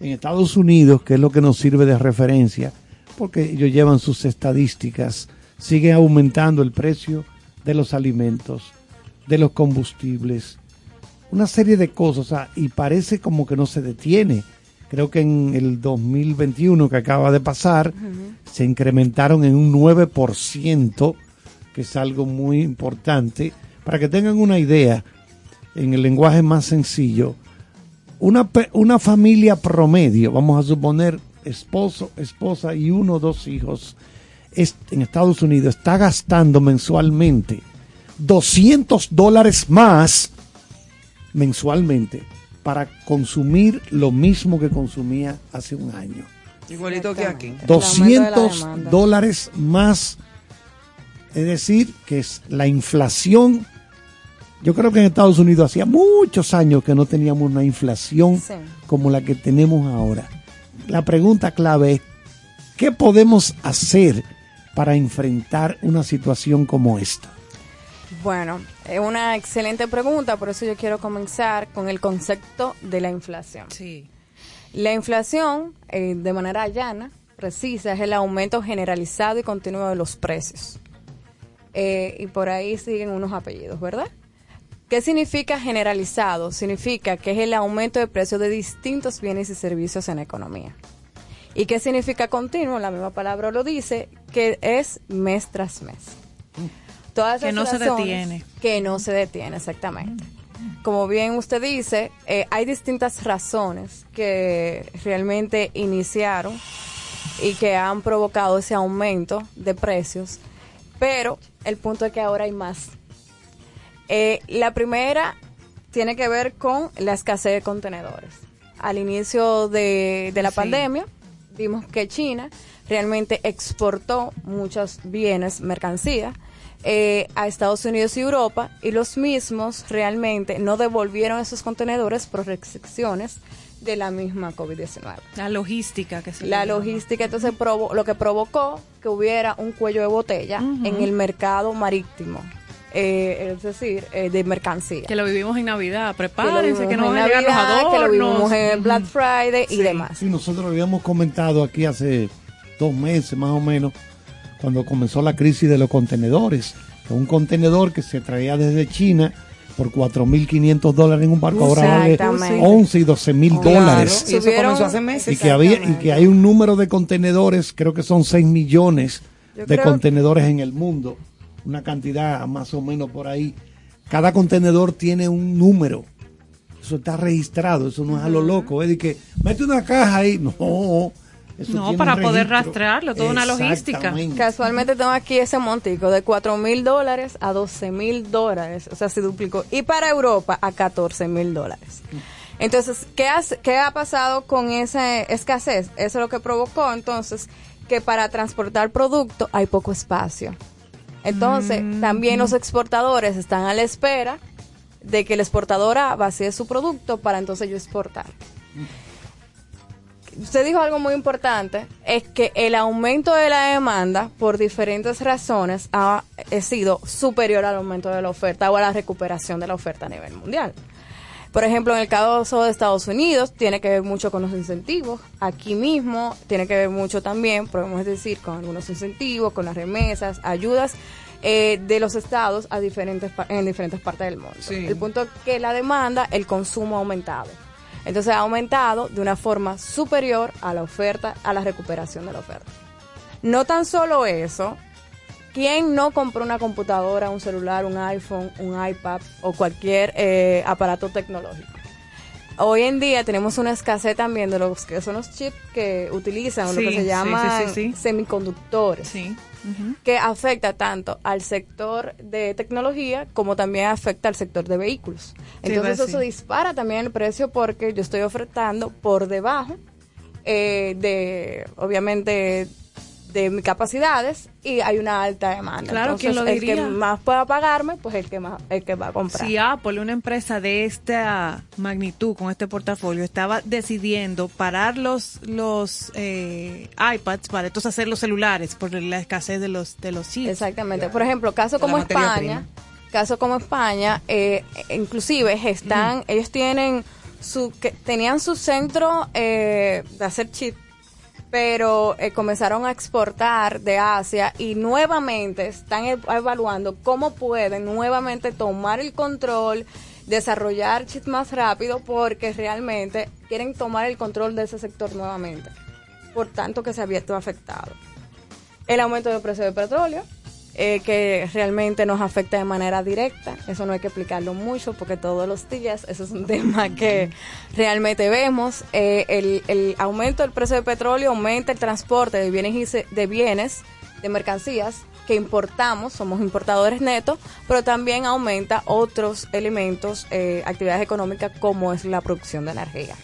en Estados Unidos, que es lo que nos sirve de referencia, porque ellos llevan sus estadísticas, sigue aumentando el precio de los alimentos, de los combustibles, una serie de cosas, y parece como que no se detiene. Creo que en el 2021 que acaba de pasar, se incrementaron en un 9%, que es algo muy importante. Para que tengan una idea, en el lenguaje más sencillo, una, una familia promedio, vamos a suponer esposo, esposa y uno o dos hijos, en Estados Unidos está gastando mensualmente 200 dólares más mensualmente para consumir lo mismo que consumía hace un año. Igualito que aquí. El aumento de la 200 demanda. dólares más. Es decir, que es la inflación. Yo creo que en Estados Unidos hacía muchos años que no teníamos una inflación Sí. como la que tenemos ahora. La pregunta clave es, ¿qué podemos hacer para enfrentar una situación como esta? Bueno, es una excelente pregunta, por eso yo quiero comenzar con el concepto de la inflación. Sí. La inflación, eh, de manera llana, precisa, es el aumento generalizado y continuo de los precios. Eh, y por ahí siguen unos apellidos, ¿verdad? ¿Qué significa generalizado? Significa que es el aumento de precios de distintos bienes y servicios en la economía. ¿Y qué significa continuo? La misma palabra lo dice, que es mes tras mes. Todas Que no se detiene. Que no se detiene, exactamente. Como bien usted dice, eh, hay distintas razones que realmente iniciaron y que han provocado ese aumento de precios, pero el punto es que ahora hay más. Eh, la primera tiene que ver con la escasez de contenedores. Al inicio de, de la Sí. pandemia, vimos que China realmente exportó muchos bienes, mercancías, eh, a Estados Unidos y Europa, y los mismos realmente no devolvieron esos contenedores por restricciones de la misma COVID-19. La logística que se La logística entonces provo- lo que provocó que hubiera un cuello de botella en el mercado marítimo, eh, es decir, eh, de mercancía. Que lo vivimos en Navidad. Que lo Prepárense que, vivimos no en van a llegar los Navidad, adornos. que lo vivimos en Black. Friday y Sí. demás. Sí, nosotros lo habíamos comentado aquí hace dos meses más o menos, cuando comenzó la crisis de los contenedores. Que un contenedor que se traía desde China por 4.500 dólares en un barco, ahora vale Exactamente. 11 y 12 mil Claro, dólares. y eso comenzó hace meses. Y que, había, y que hay un número de contenedores, creo que son 6 millones Yo de contenedores en el mundo. Una cantidad más o menos por ahí. Cada contenedor tiene un número. Eso está registrado, eso no es a lo loco. Es de que mete una caja ahí. No. Eso No, para poder rastrearlo, toda una logística. Casualmente tengo aquí ese montico de 4 mil dólares a 12 mil dólares, o sea, se duplicó. Y para Europa a 14 mil dólares. Entonces, ¿qué, hace- ¿qué ha pasado con esa escasez? Eso es lo que provocó entonces que para transportar producto hay poco espacio. Entonces, Mm. también los exportadores están a la espera de que la exportadora vacíe su producto para entonces yo exportar. Usted dijo algo muy importante, es que el aumento de la demanda por diferentes razones ha, eh, sido superior al aumento de la oferta o a la recuperación de la oferta a nivel mundial. Por ejemplo, en el caso de Estados Unidos, tiene que ver mucho con los incentivos. Aquí mismo tiene que ver mucho también, podemos decir, con algunos incentivos, con las remesas, ayudas eh, de los estados a diferentes en diferentes partes del mundo. Sí. El punto es que la demanda, el consumo ha aumentado. Entonces ha aumentado de una forma superior a la oferta, a la recuperación de la oferta. No tan solo eso, ¿quién no compró una computadora, un celular, un iPhone, un iPad o cualquier eh, aparato tecnológico? Hoy en día tenemos una escasez también de los que son los chips que utilizan, lo que se sí, llaman sí, sí, semiconductores Sí. que afecta tanto al sector de tecnología como también afecta al sector de vehículos. Entonces eso dispara también el precio porque yo estoy ofertando por debajo eh, de, obviamente, de mis capacidades y hay una alta demanda. Claro, Entonces, ¿quién lo el que diría? más pueda pagarme, pues el que más, el que va a comprar. Si Apple, una empresa de esta magnitud, con este portafolio, estaba decidiendo parar los, los eh, iPads para entonces hacer los celulares por la escasez de los, de los chips. Exactamente. Por ejemplo, caso como España, caso como España, eh, inclusive están, ellos tienen su, que tenían su centro eh, de hacer chip, pero eh, comenzaron a exportar de Asia y nuevamente están e- evaluando cómo pueden nuevamente tomar el control, desarrollar chips más rápido, porque realmente quieren tomar el control de ese sector nuevamente, por tanto que se había visto afectado. El aumento del precio del petróleo, eh, que realmente nos afecta de manera directa. Eso no hay que explicarlo mucho porque todos los días eso es un tema que realmente vemos. Eh, el, el aumento del precio del petróleo aumenta el transporte de bienes, y se- de bienes, de mercancías que importamos, somos importadores netos, pero también aumenta otros elementos, eh, actividades económicas como es la producción de energía.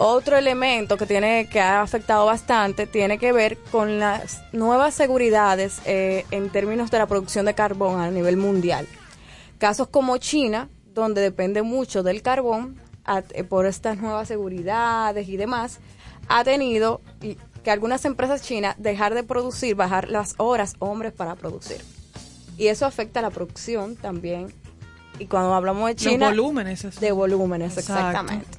Otro elemento que tiene que ha afectado bastante tiene que ver con las nuevas seguridades eh, en términos de la producción de carbón a nivel mundial. Casos como China, donde depende mucho del carbón a- eh, por estas nuevas seguridades y demás, ha tenido que algunas empresas chinas dejar de producir, bajar las horas hombres para producir. Y eso afecta a la producción también. Y cuando hablamos de Los China, volúmenes. eso. de volúmenes, Exacto. exactamente.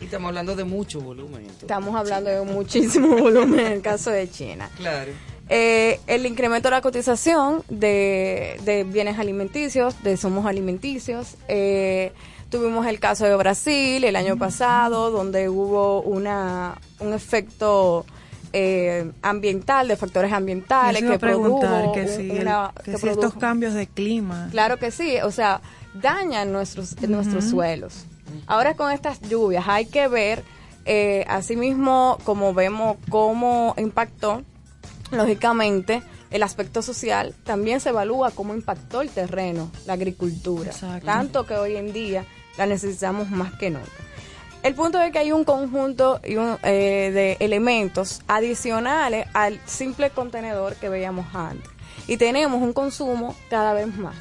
Y estamos hablando de mucho volumen. entonces. Estamos hablando de muchísimo volumen en el caso de China. Claro. Eh, el incremento de la cotización de, de bienes alimenticios, de insumos alimenticios. Eh, tuvimos el caso de Brasil el año pasado, donde hubo una, un efecto eh, ambiental, de factores ambientales, que a preguntar produjo que un- si, el- que que si estos produjo- cambios de clima. Claro que sí, o sea, dañan nuestros, nuestros suelos. Ahora con estas lluvias hay que ver, eh, asimismo, como vemos cómo impactó, lógicamente, el aspecto social, también se evalúa cómo impactó el terreno, la agricultura. Tanto que hoy en día la necesitamos más que nunca. El punto es que hay un conjunto y un, eh, de elementos adicionales al simple contenedor que veíamos antes. Y tenemos un consumo cada vez más.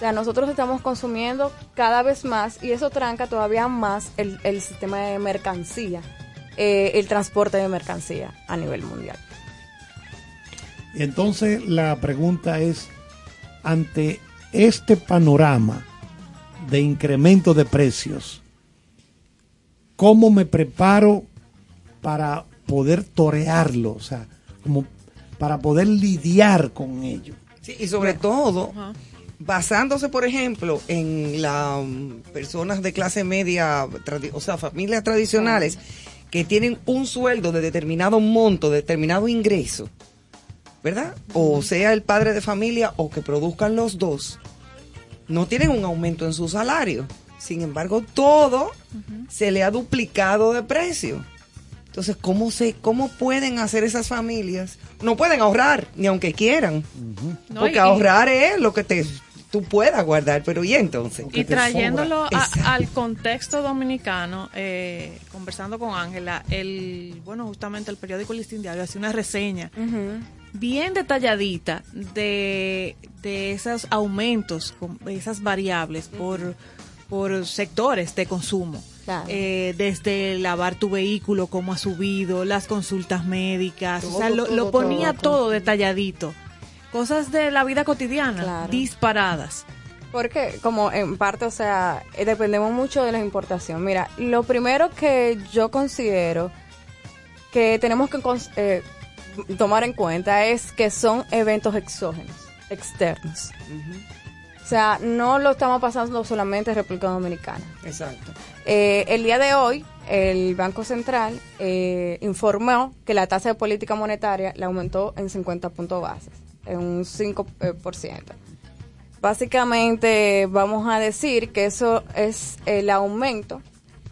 O sea, nosotros estamos consumiendo cada vez más y eso tranca todavía más el, el sistema de mercancía, eh, el transporte de mercancía a nivel mundial. Y entonces la pregunta es, ante este panorama de incremento de precios, ¿cómo me preparo para poder torearlo? O sea, como para poder lidiar con ello. Sí, y sobre todo, basándose, por ejemplo, en las personas de clase media, o sea, familias tradicionales, que tienen un sueldo de determinado monto, de determinado ingreso, ¿verdad? O sea, el padre de familia o que produzcan los dos, no tienen un aumento en su salario. Sin embargo, todo se le ha duplicado de precio. Entonces, ¿cómo, se, ¿cómo pueden hacer esas familias? No pueden ahorrar, ni aunque quieran. No, Porque y- ahorrar es lo que te tú puedas guardar, pero ¿y entonces? Y trayéndolo a- al contexto dominicano, eh, conversando con Ángela, el bueno, justamente el periódico Listín Diario hacía una reseña bien detalladita de, de esos aumentos, esas variables por, por sectores de consumo. Claro. Eh, desde lavar tu vehículo, cómo ha subido, las consultas médicas, o sea, lo, todo, lo ponía todo. todo detalladito. Cosas de la vida cotidiana, Claro. disparadas. Porque como en parte, o sea, eh, dependemos mucho de la importación. Mira, lo primero que yo considero que tenemos que eh, tomar en cuenta es que son eventos exógenos, externos. O sea, no lo estamos pasando solamente en República Dominicana. Exacto. Eh, el día de hoy, el Banco Central eh, informó que la tasa de política monetaria la aumentó en 50 puntos bases, en un 5%. eh, por ciento. Básicamente, vamos a decir que eso es el aumento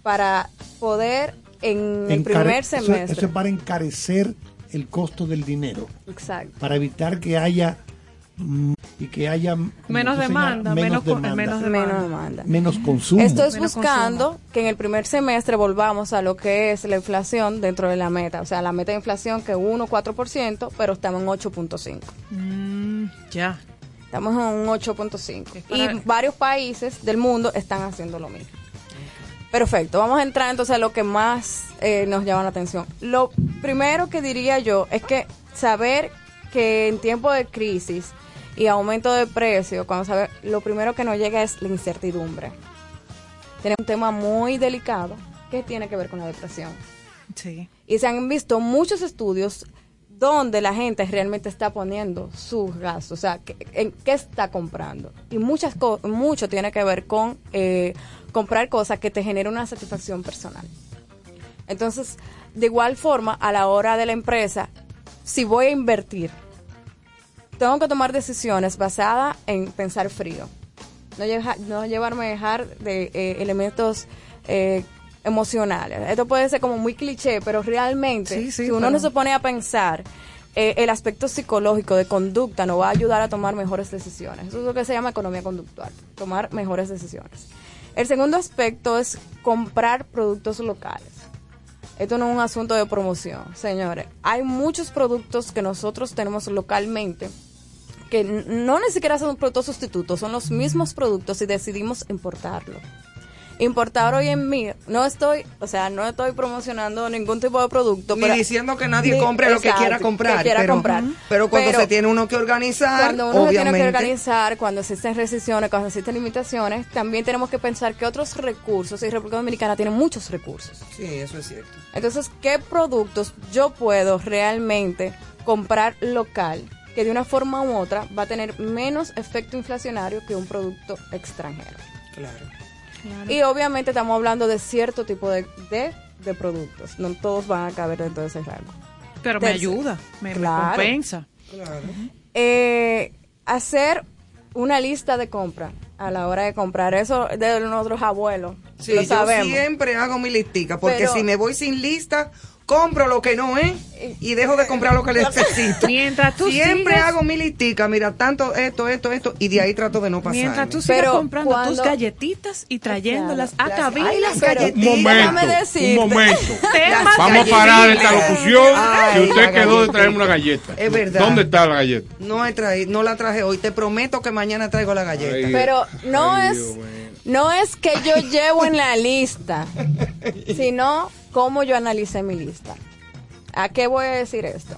para poder en el primer eso- semestre. Eso, es para encarecer el costo del dinero, Exacto. para evitar que haya y que haya ¿cómo Menos demanda, menos demanda, menos Menos demanda. menos consumo. Esto es Menos buscando que en el primer semestre volvamos a lo que es la inflación dentro de la meta. O sea, la meta de inflación que es 1,4%, pero estamos en 8.5%. Mm, ya. Estamos en un 8.5. Es Y varios países del mundo están haciendo lo mismo. Perfecto, vamos a entrar entonces a lo que más eh, nos llama la atención. Lo primero que diría yo es que saber que en tiempo de crisis y aumento de precio, cuando sabe, lo primero que nos llega es la incertidumbre. Tenemos un tema muy delicado que tiene que ver con la depresión. Sí. Y se han visto muchos estudios donde la gente realmente está poniendo sus gastos, o sea, que- en qué está comprando. Y muchas co- mucho tiene que ver con eh, comprar cosas que te generen una satisfacción personal. Entonces, de igual forma, a la hora de la empresa, si voy a invertir, tengo que tomar decisiones basadas en pensar frío. No, lleva- no llevarme a dejar de eh, elementos eh, emocionales. Esto puede ser como muy cliché, pero realmente, Sí, sí, si uno pero- no se pone a pensar, eh, el aspecto psicológico de conducta nos va a ayudar a tomar mejores decisiones. Eso es lo que se llama economía conductual, tomar mejores decisiones. El segundo aspecto es comprar productos locales. Esto no es un asunto de promoción, señores. Hay muchos productos que nosotros tenemos localmente que no ni siquiera son productos sustitutos, son los mismos productos y decidimos importarlo. Importar hoy en mí, no estoy, o sea, no estoy promocionando ningún tipo de producto. Ni pero- diciendo que nadie ni- compre lo que quiera comprar. que quiera pero, comprar. pero cuando Pero se tiene uno que organizar, cuando uno se tiene obviamente. que organizar, cuando existen restricciones, cuando existen limitaciones, también tenemos que pensar que otros recursos, y República Dominicana tiene muchos recursos. Sí, eso es cierto. Entonces, ¿qué productos yo puedo realmente comprar local que de una forma u otra va a tener menos efecto inflacionario que un producto extranjero? Claro. Y obviamente estamos hablando de cierto tipo de, de, de productos. No todos van a caber dentro de ese rango. Pero me ayuda, me, me Claro. compensa. Claro. Eh, hacer una lista de compra a la hora de comprar. Eso de nuestros abuelos. Sí, lo yo sabemos. siempre hago mi listica, porque Pero- si me voy sin lista, compro lo que no es y dejo de comprar lo que necesito. Mientras tú siempre sigas- hago mi listica, mira, tanto esto, esto, esto, y de ahí trato de no pasar. Mientras tú sigas Pero comprando tus galletitas y trayéndolas Claro, a las- cabina. Ay, las galletitas, Un momento, un momento. Vamos a parar esta locución Ay, si usted quedó de traerme una galleta. Es verdad. ¿Dónde está la galleta? No, he traído, no la traje hoy, te prometo que mañana traigo la galleta. Ay, Pero no Ay, es Dios no es que yo llevo en la lista, sino cómo yo analicé mi lista. ¿A qué voy a decir esto?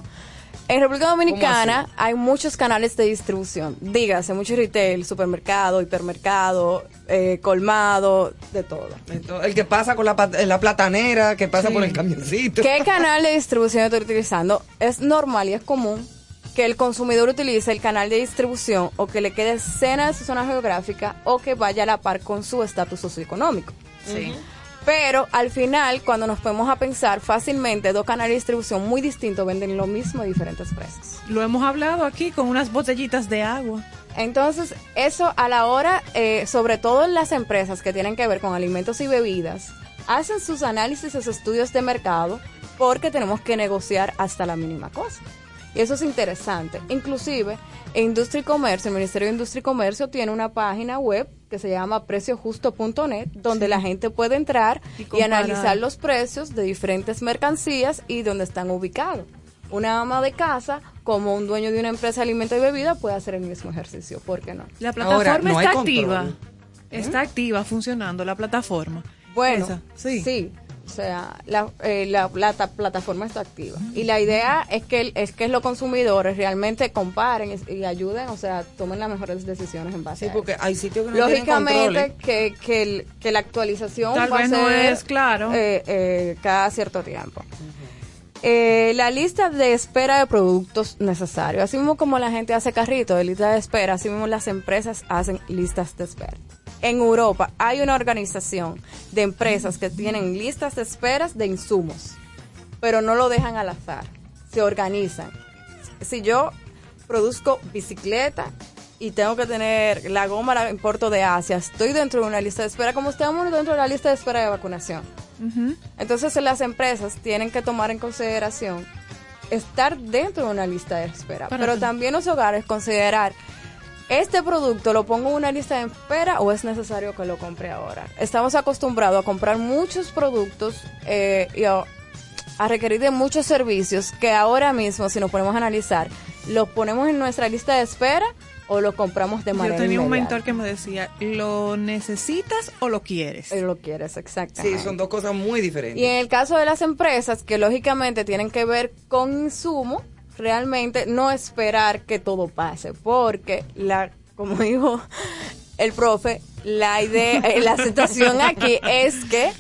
En República Dominicana hay muchos canales de distribución. Dígase, mucho retail, supermercado, hipermercado, eh, colmado, de todo. El que pasa con la, pat- la platanera, que pasa por el camioncito. ¿Qué canal de distribución estoy utilizando? Es normal y es común que el consumidor utilice el canal de distribución o que le quede cena de su zona geográfica o que vaya a la par con su estatus socioeconómico. Sí. Pero al final, cuando nos ponemos a pensar fácilmente, dos canales de distribución muy distintos venden lo mismo a diferentes precios. Lo hemos hablado aquí con unas botellitas de agua. Entonces, eso a la hora, eh, sobre todo en las empresas que tienen que ver con alimentos y bebidas, hacen sus análisis, sus estudios de mercado, porque tenemos que negociar hasta la mínima cosa. Y eso es interesante. Inclusive, Industria y Comercio, el Ministerio de Industria y Comercio tiene una página web que se llama preciojusto.net, donde la gente puede entrar Y analizar los precios de diferentes mercancías y donde están ubicados. Una ama de casa como un dueño de una empresa de alimento y bebida puede hacer el mismo ejercicio. ¿Por qué no? La plataforma Ahora, no hay está control. activa. Está activa, funcionando la plataforma. Bueno, Esa, sí. sí. O sea, la, eh, la plata- plataforma está activa. Y la idea es que, es que los consumidores realmente comparen y, y ayuden, o sea, tomen las mejores decisiones en base Sí, a porque hay sitios que no Lógicamente que, que, el- que la actualización Tal va vez a no ser es claro. eh, eh, cada cierto tiempo. Eh, la lista de espera de productos necesarios. Así mismo como la gente hace carrito de lista de espera, así mismo las empresas hacen listas de espera. En Europa hay una organización de empresas que tienen listas de esperas de insumos, pero no lo dejan al azar, se organizan. Si yo produzco bicicleta y tengo que tener la goma, la importo de Asia, estoy dentro de una lista de espera, como estamos dentro de la lista de espera de vacunación. Entonces las empresas tienen que tomar en consideración estar dentro de una lista de espera, Para pero tú. también los hogares considerar este producto lo pongo en una lista de espera o es necesario que lo compre ahora. Estamos acostumbrados a comprar muchos productos eh, y a, a requerir de muchos servicios que ahora mismo, si nos ponemos a analizar, los ponemos en nuestra lista de espera o los compramos de manera Yo tenía un inmediata. mentor que me decía, ¿lo necesitas o lo quieres? Eh, lo quieres, exactamente. Sí, son dos cosas muy diferentes. Y en el caso de las empresas, que lógicamente tienen que ver con insumo, realmente no esperar que todo pase, porque la, como dijo el profe, la idea, eh, la situación aquí es que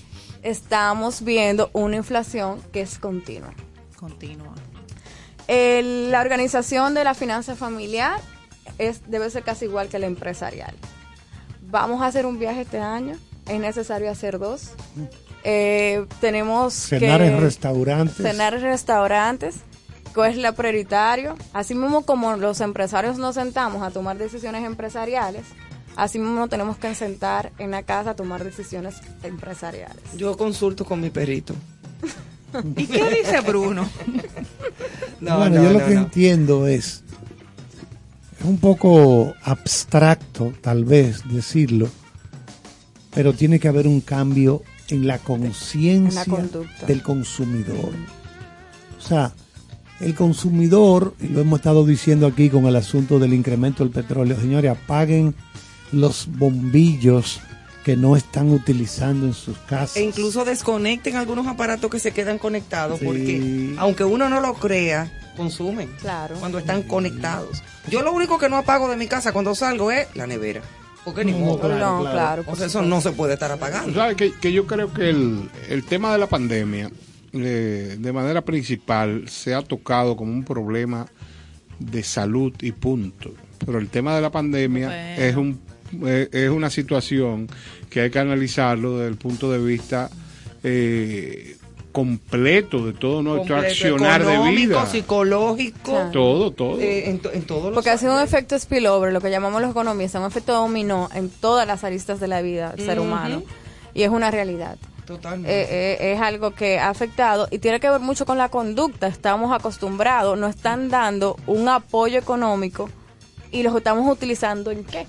estamos viendo una inflación que es continua. Continúa. El- la organización de la finanza familiar es, debe ser casi igual que la empresarial. Vamos a hacer un viaje este año, es necesario hacer dos. Eh, tenemos Cenar que en restaurantes. cenar en restaurantes, es la prioritario. Así mismo como los empresarios nos sentamos a tomar decisiones empresariales, así mismo tenemos que sentar en la casa a tomar decisiones empresariales. Yo consulto con mi perrito. ¿Y qué dice Bruno? No, bueno, no, yo lo no, que entiendo es, es un poco abstracto tal vez decirlo, pero tiene que haber un cambio en la conciencia del consumidor. O sea, el consumidor, y lo hemos estado diciendo aquí con el asunto del incremento del petróleo, señores, apaguen los bombillos que no están utilizando en sus casas. E incluso desconecten algunos aparatos que se quedan conectados Sí. porque aunque uno no lo crea, consumen Claro. cuando están conectados. Yo lo único que no apago de mi casa cuando salgo es la nevera. Porque ni No, modo. claro, no, claro. claro. O sea, eso no se puede estar apagando. ¿Sabes? Que, que yo creo que el, el tema de la pandemia, eh, de manera principal, se ha tocado como un problema de salud y punto. Pero el tema de la pandemia Bueno. es un eh, es una situación que hay que analizarlo desde el punto de vista eh, completo de todo nuestro Completo, accionar de vida. psicológico, Claro. Todo, todo. eh, en, to- en todos Porque ha sido un efecto spillover, lo que llamamos los economistas, un efecto dominó en todas las aristas de la vida del ser humano. Y es una realidad. Totalmente. Eh, eh, es algo que ha afectado y tiene que ver mucho con la conducta. Estamos acostumbrados, nos están dando un apoyo económico y los estamos utilizando en qué.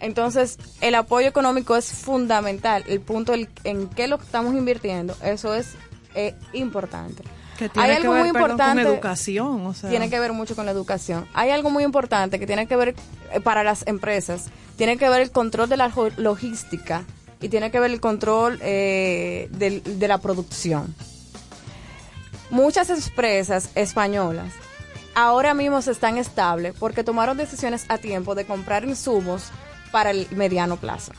Entonces, el apoyo económico es fundamental. El punto el- en qué lo estamos invirtiendo, eso es eh, importante. Que tiene Hay que algo ver, muy perdón, importante. con educación. O sea, Tiene que ver mucho con la educación. Hay algo muy importante que tiene que ver eh, para las empresas, tiene que ver el control de la logística y tiene que ver el control eh, de la producción. Muchas empresas españolas ahora mismo se están estables porque tomaron decisiones a tiempo de comprar insumos para el mediano plazo.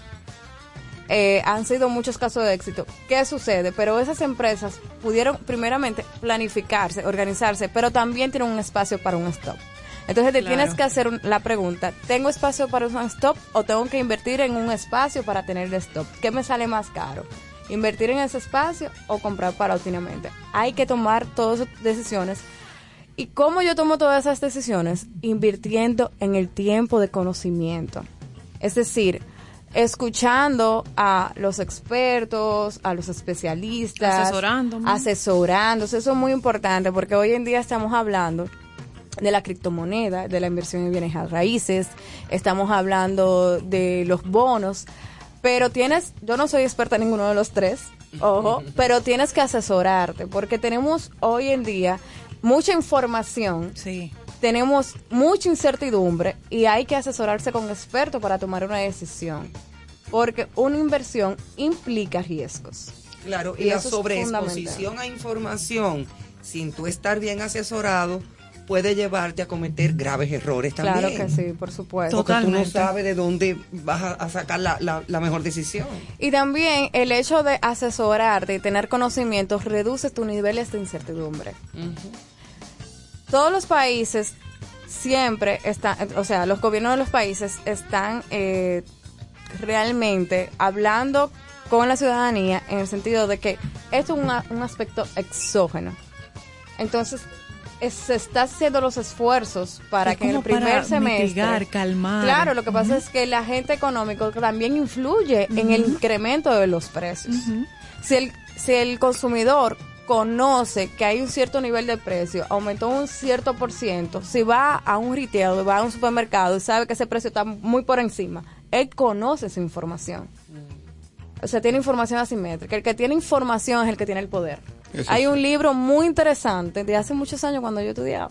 Eh, han sido muchos casos de éxito. ¿Qué sucede? Pero esas empresas pudieron primeramente planificarse, organizarse, pero también tienen un espacio para un stop. Entonces te Claro. tienes que hacer la pregunta, ¿tengo espacio para un stop o tengo que invertir en un espacio para tener el stop? ¿Qué me sale más caro? ¿Invertir en ese espacio o comprar paulatinamente? Hay que tomar todas esas decisiones. ¿Y cómo yo tomo todas esas decisiones? Invirtiendo en el tiempo de conocimiento. Es decir, escuchando a los expertos, a los especialistas, Asesorándome. asesorándose. Eso es muy importante porque hoy en día estamos hablando de la criptomoneda, de la inversión en bienes a raíces, estamos hablando de los bonos, pero tienes, yo no soy experta en ninguno de los tres, ojo, pero tienes que asesorarte porque tenemos hoy en día mucha información. Sí. Tenemos mucha incertidumbre y hay que asesorarse con expertos para tomar una decisión. Porque una inversión implica riesgos. Claro, y, Y la sobreexposición a información sin tú estar bien asesorado puede llevarte a cometer graves errores también. Claro que sí, por supuesto. Porque tú no Totalmente. sabes de dónde vas a, sacar la, la- la mejor decisión. Y también el hecho de asesorarte y tener conocimientos reduce tus niveles de incertidumbre. Todos los países siempre están, o sea, los gobiernos de los países están eh, realmente hablando con la ciudadanía en el sentido de que esto es una- un aspecto exógeno. Entonces, es- se está haciendo los esfuerzos para Es que en el como para primer semestre mitigar, calmar. Claro, lo que pasa es que el agente económico también influye en el incremento de los precios. Si el si el consumidor conoce que hay un cierto nivel de precio, aumentó un cierto por ciento, si va a un retail, va a un supermercado y sabe que ese precio está muy por encima, él conoce esa información. O sea, tiene información asimétrica. El que tiene información es el que tiene el poder. Eso Hay sí. un libro muy interesante de hace muchos años cuando yo estudiaba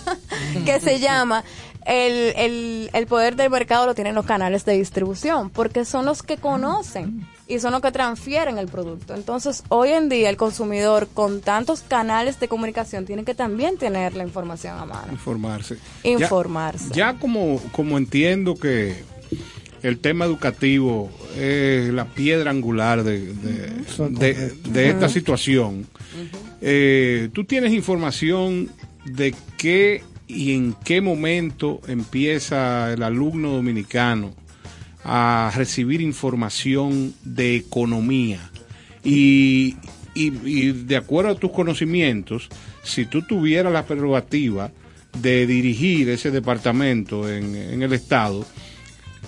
que se llama el, el, el poder del mercado lo tienen los canales de distribución porque son los que conocen y son los que transfieren el producto. Entonces, hoy en día el consumidor con tantos canales de comunicación tiene que también tener la información a mano. Informarse. Informarse. Ya, ya como, como entiendo que el tema educativo es la piedra angular de, de, de- de esta situación, eh, tú tienes información de qué y en qué momento empieza el alumno dominicano a recibir información de economía y, de acuerdo a tus conocimientos, si tú tuvieras la prerrogativa de dirigir ese departamento en, en el Estado,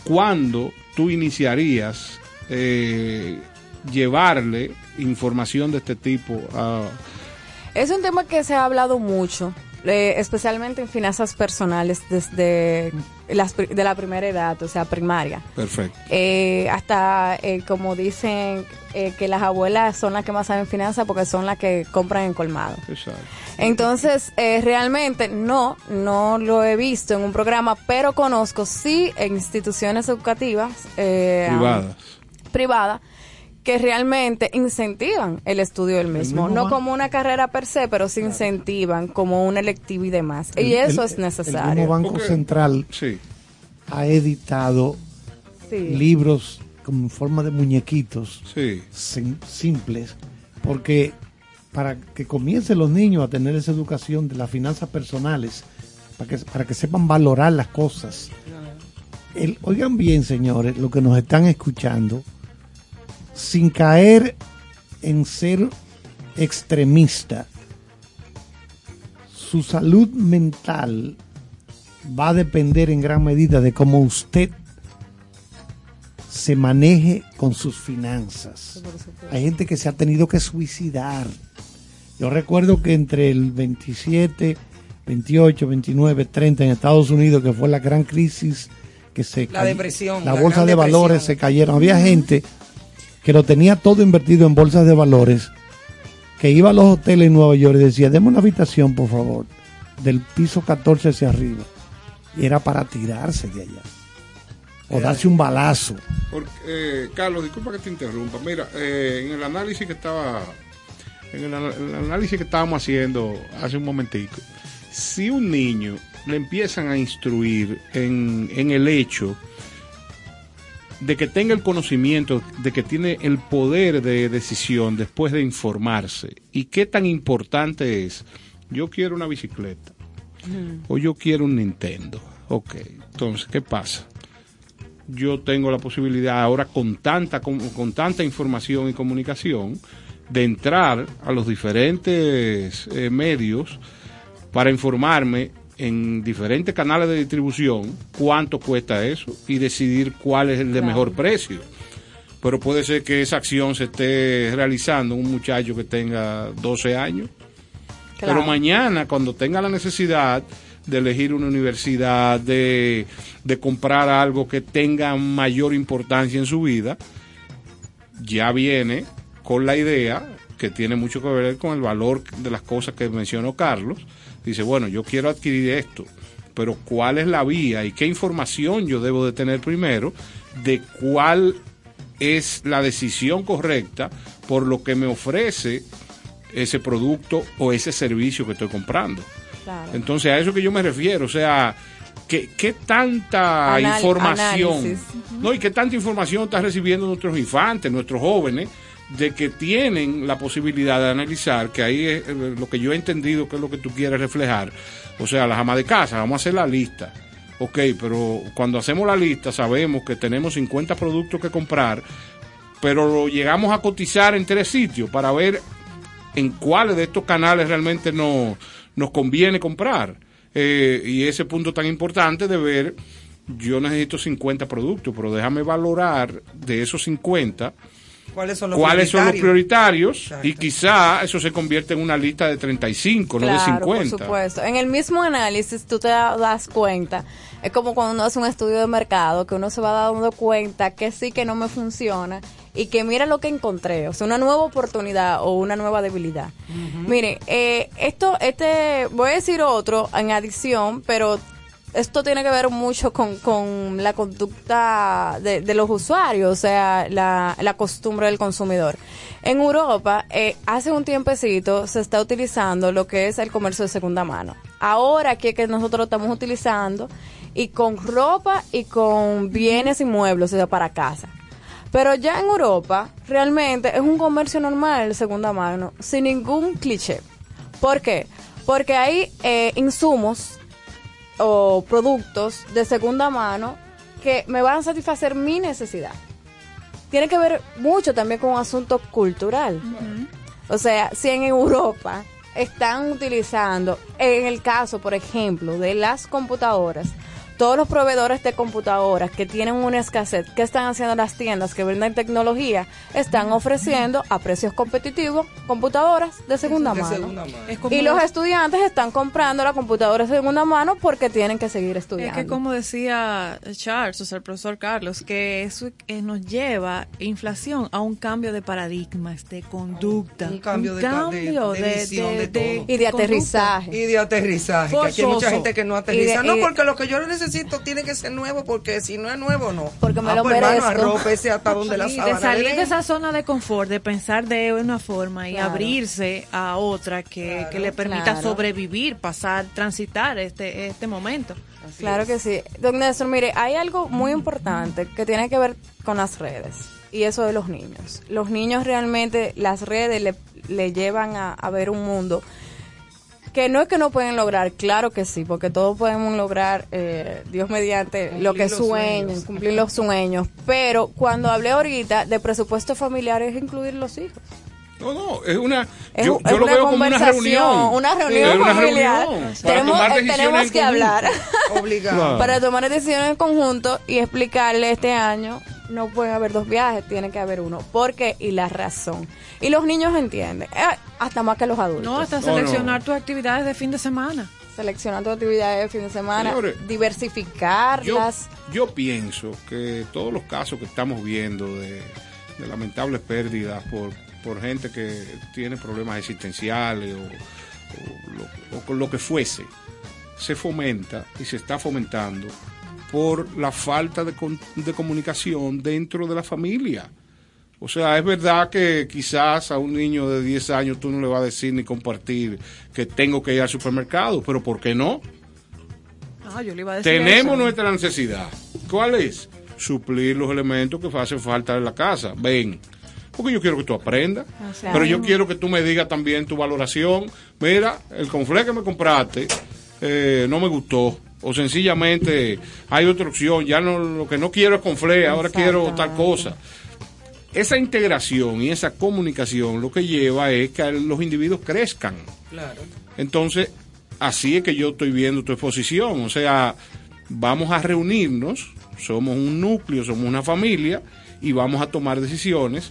¿cuándo tú iniciarías eh, llevarle información de este tipo a... Es un tema que se ha hablado mucho, eh, especialmente en finanzas personales desde las, de la primera edad, o sea, primaria. Perfecto. Eh, hasta, eh, como dicen, eh, que las abuelas son las que más saben finanzas porque son las que compran en colmado. Exacto. Entonces, realmente no, no lo he visto en un programa, pero conozco sí en instituciones educativas Privadas. privadas que realmente incentivan el estudio del mismo, mismo no como una carrera per se, pero sí incentivan como un electivo y demás. y El- eso el- es El necesario. mismo Banco Central Sí. ha editado Sí. libros como en forma de muñequitos Sí. sim- simples, porque para que comiencen los niños a tener esa educación de las finanzas personales, para que, para que sepan valorar las cosas. El- oigan bien, señores, lo que nos están escuchando, sin caer en ser extremista, su salud mental va a depender en gran medida de cómo usted se maneje con sus finanzas. Hay gente que se ha tenido que suicidar. Yo recuerdo que entre el 27, 28, 29, 30 en Estados Unidos, que fue la gran crisis, que se La depresión, la la bolsa de valores se cayeron. Había gente que lo tenía todo invertido en bolsas de valores, que iba a los hoteles en Nueva York y decía, deme una habitación, por favor, del piso 14 hacia arriba. Y era para tirarse de allá. O darse un balazo. Porque, eh, Carlos, disculpa que te interrumpa. Mira, eh, en el análisis que estaba, en el, análisis que estábamos haciendo hace un momentico, si un niño le empiezan a instruir en, en el hecho de que tenga el conocimiento, de que tiene el poder de decisión después de informarse, y qué tan importante es, yo quiero una bicicleta, o yo quiero un Nintendo. Ok, entonces, ¿qué pasa? yo tengo la posibilidad ahora con tanta con, con tanta información y comunicación de entrar a los diferentes eh, medios para informarme en diferentes canales de distribución cuánto cuesta eso y decidir cuál es el de Claro. mejor precio. Pero puede ser que esa acción se esté realizando un muchacho que tenga 12 años. Claro. Pero mañana, cuando tenga la necesidad de elegir una universidad, de, de comprar algo que tenga mayor importancia en su vida, ya viene con la idea que tiene mucho que ver con el valor de las cosas que mencionó Carlos. Dice, bueno, yo quiero adquirir esto, pero ¿cuál es la vía y qué información yo debo de tener primero de cuál es la decisión correcta por lo que me ofrece ese producto o ese servicio que estoy comprando? Claro. Entonces, a eso que yo me refiero, o sea, ¿qué, qué tanta Anal- información, análisis. no, y qué tanta información están recibiendo nuestros infantes, nuestros jóvenes, de que tienen la posibilidad de analizar, que ahí es eh, lo que yo he entendido que es lo que tú quieres reflejar, o sea, las amas de casa, vamos a hacer la lista. Ok, pero cuando hacemos la lista sabemos que tenemos 50 productos que comprar, pero lo llegamos a cotizar en tres sitios para ver en cuáles de estos canales realmente no, nos conviene comprar. Eh, y ese punto tan importante de ver, yo necesito 50 productos, pero déjame valorar de esos 50 ¿Cuáles son los cuáles son los prioritarios? y quizá eso se convierte en una lista de 35, no de Claro, 50. por supuesto. En el mismo análisis tú te da- das cuenta, es como cuando uno hace un estudio de mercado, que uno se va dando cuenta que sí, que no me funciona y que mira lo que encontré, o sea, una nueva oportunidad o una nueva debilidad. Mire, eh, esto, este, voy a decir otro en adición, pero esto tiene que ver mucho con, con la conducta de, de los usuarios, o sea, la, la costumbre del consumidor. En Europa, eh, hace un tiempecito se está utilizando lo que es el comercio de segunda mano. Ahora aquí es que nosotros lo estamos utilizando y con ropa y con bienes y muebles, o sea, para casa. Pero ya en Europa, realmente es un comercio normal de segunda mano, sin ningún cliché. ¿Por qué? Porque hay eh, insumos o productos de segunda mano que me van a satisfacer mi necesidad. Tiene que ver mucho también con un asunto cultural. O sea, si en Europa están utilizando, en el caso, por ejemplo, de las computadoras, todos los proveedores de computadoras que tienen una escasez, ¿qué están haciendo las tiendas que venden tecnología? Están ofreciendo a precios competitivos computadoras de segunda De mano. segunda mano. Es como Y los estudiantes están comprando la computadora de segunda mano porque tienen que seguir Es estudiando. que como decía Charles, o sea, el profesor Carlos, que eso nos lleva inflación a un cambio de paradigmas, de conducta. Un cambio de- de- cambio de visión de todo. y de aterrizaje. Y de aterrizaje, que aquí hay mucha gente que no aterriza. De- no, porque lo que yo necesito tiene que ser nuevo, porque si no es nuevo, no. Porque me Ah, lo pues, hermano, merezco. arrópese hasta donde la Sí, de salir de esa zona de confort, de pensar de una forma y Claro. abrirse a otra que, que le permita claro. sobrevivir, pasar, transitar este, este momento. Claro que sí. Don Néstor, mire, hay algo muy importante que tiene que ver con las redes y eso de los niños. Los niños realmente, las redes le, le llevan a, a ver un mundo que no es que no pueden lograr, claro que sí, porque todos podemos lograr, eh, Dios mediante, lo que sueñen, cumplir los sueños. Pero cuando hablé ahorita de presupuesto familiar es incluir los hijos. No, no, es una. Es, yo es yo lo una veo como una conversación, reunión. una Sí, reunión una familiar. reunión para Tenemos, tomar eh, decisiones tenemos en que conjunto. hablar. Obligado. Claro. para tomar decisiones en conjunto y explicarle este año no pueden haber dos viajes, tiene que haber uno. ¿Por qué? Y la razón. Y los niños entienden, eh, hasta más que los adultos. No, hasta No, no. seleccionar tus actividades de fin de semana. Seleccionar tus actividades de fin de semana, Señores, diversificarlas. yo pienso que todos los casos que estamos viendo de, de lamentables pérdidas por, por gente que tiene problemas existenciales o, o lo, o con lo que fuese, se fomenta y se está fomentando por la falta de, con- de comunicación dentro de la familia. O sea, es verdad que quizás a un niño de 10 años tú no le vas a decir ni compartir que tengo que ir al supermercado, pero ¿por qué no? Ah, yo le iba a decir Tenemos eso. nuestra necesidad. ¿Cuál es? Suplir los elementos que hacen falta en la casa. Ven. Porque yo quiero que tú aprendas. Pero yo quiero que tú me digas también tu valoración. Mira, el conflé que me compraste eh, no me gustó. O sencillamente hay otra opción. Ya no lo que no quiero es conflé, ahora quiero tal cosa. Esa integración y esa comunicación lo que lleva es que los individuos crezcan. Claro. Entonces, así es que yo estoy viendo tu exposición. O sea, vamos a reunirnos, somos un núcleo, somos una familia y vamos a tomar decisiones,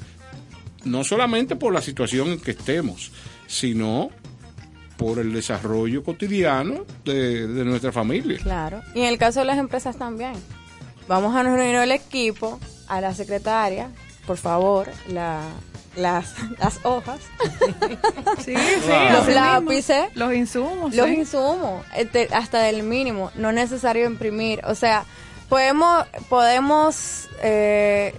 no solamente por la situación en que estemos, sino por el desarrollo cotidiano de, de nuestra familia. Claro. Y en el caso de las empresas también. Vamos a reunir el equipo, a la secretaria, por favor, la las, las hojas, Sí, sí, los lápices, Los insumos. los sí. insumos, este, hasta del mínimo, no es necesario imprimir. O sea, podemos, podemos, eh,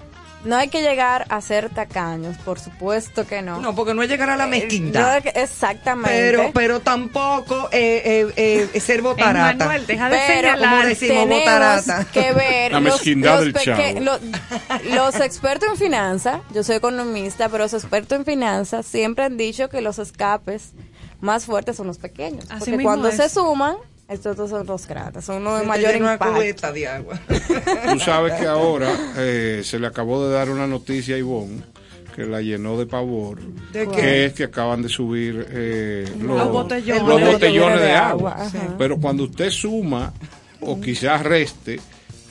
no hay que llegar a ser tacaños, por supuesto que no. No, porque no es llegar a la Eh, mezquindad. exactamente. Pero, pero tampoco eh, eh, eh, ser botarata. Manuel, deja de Pero, señalar. como decimos, tenemos botarata. que ver La los, mezquindad los del peque- chavo. lo- los expertos en finanzas, yo soy economista, pero los expertos en finanzas siempre han dicho que los escapes más fuertes son los pequeños. Así porque mismo cuando es. se suman, estos dos son los grandes, son uno de Se mayor una impacto. cubeta de agua. Tú sabes que ahora eh, se le acabó de dar una noticia a Ivonne que la llenó de pavor, ¿De qué? que es que acaban de subir eh, los, Los botellones. los El botellones de, de agua. Pero cuando usted suma o quizás reste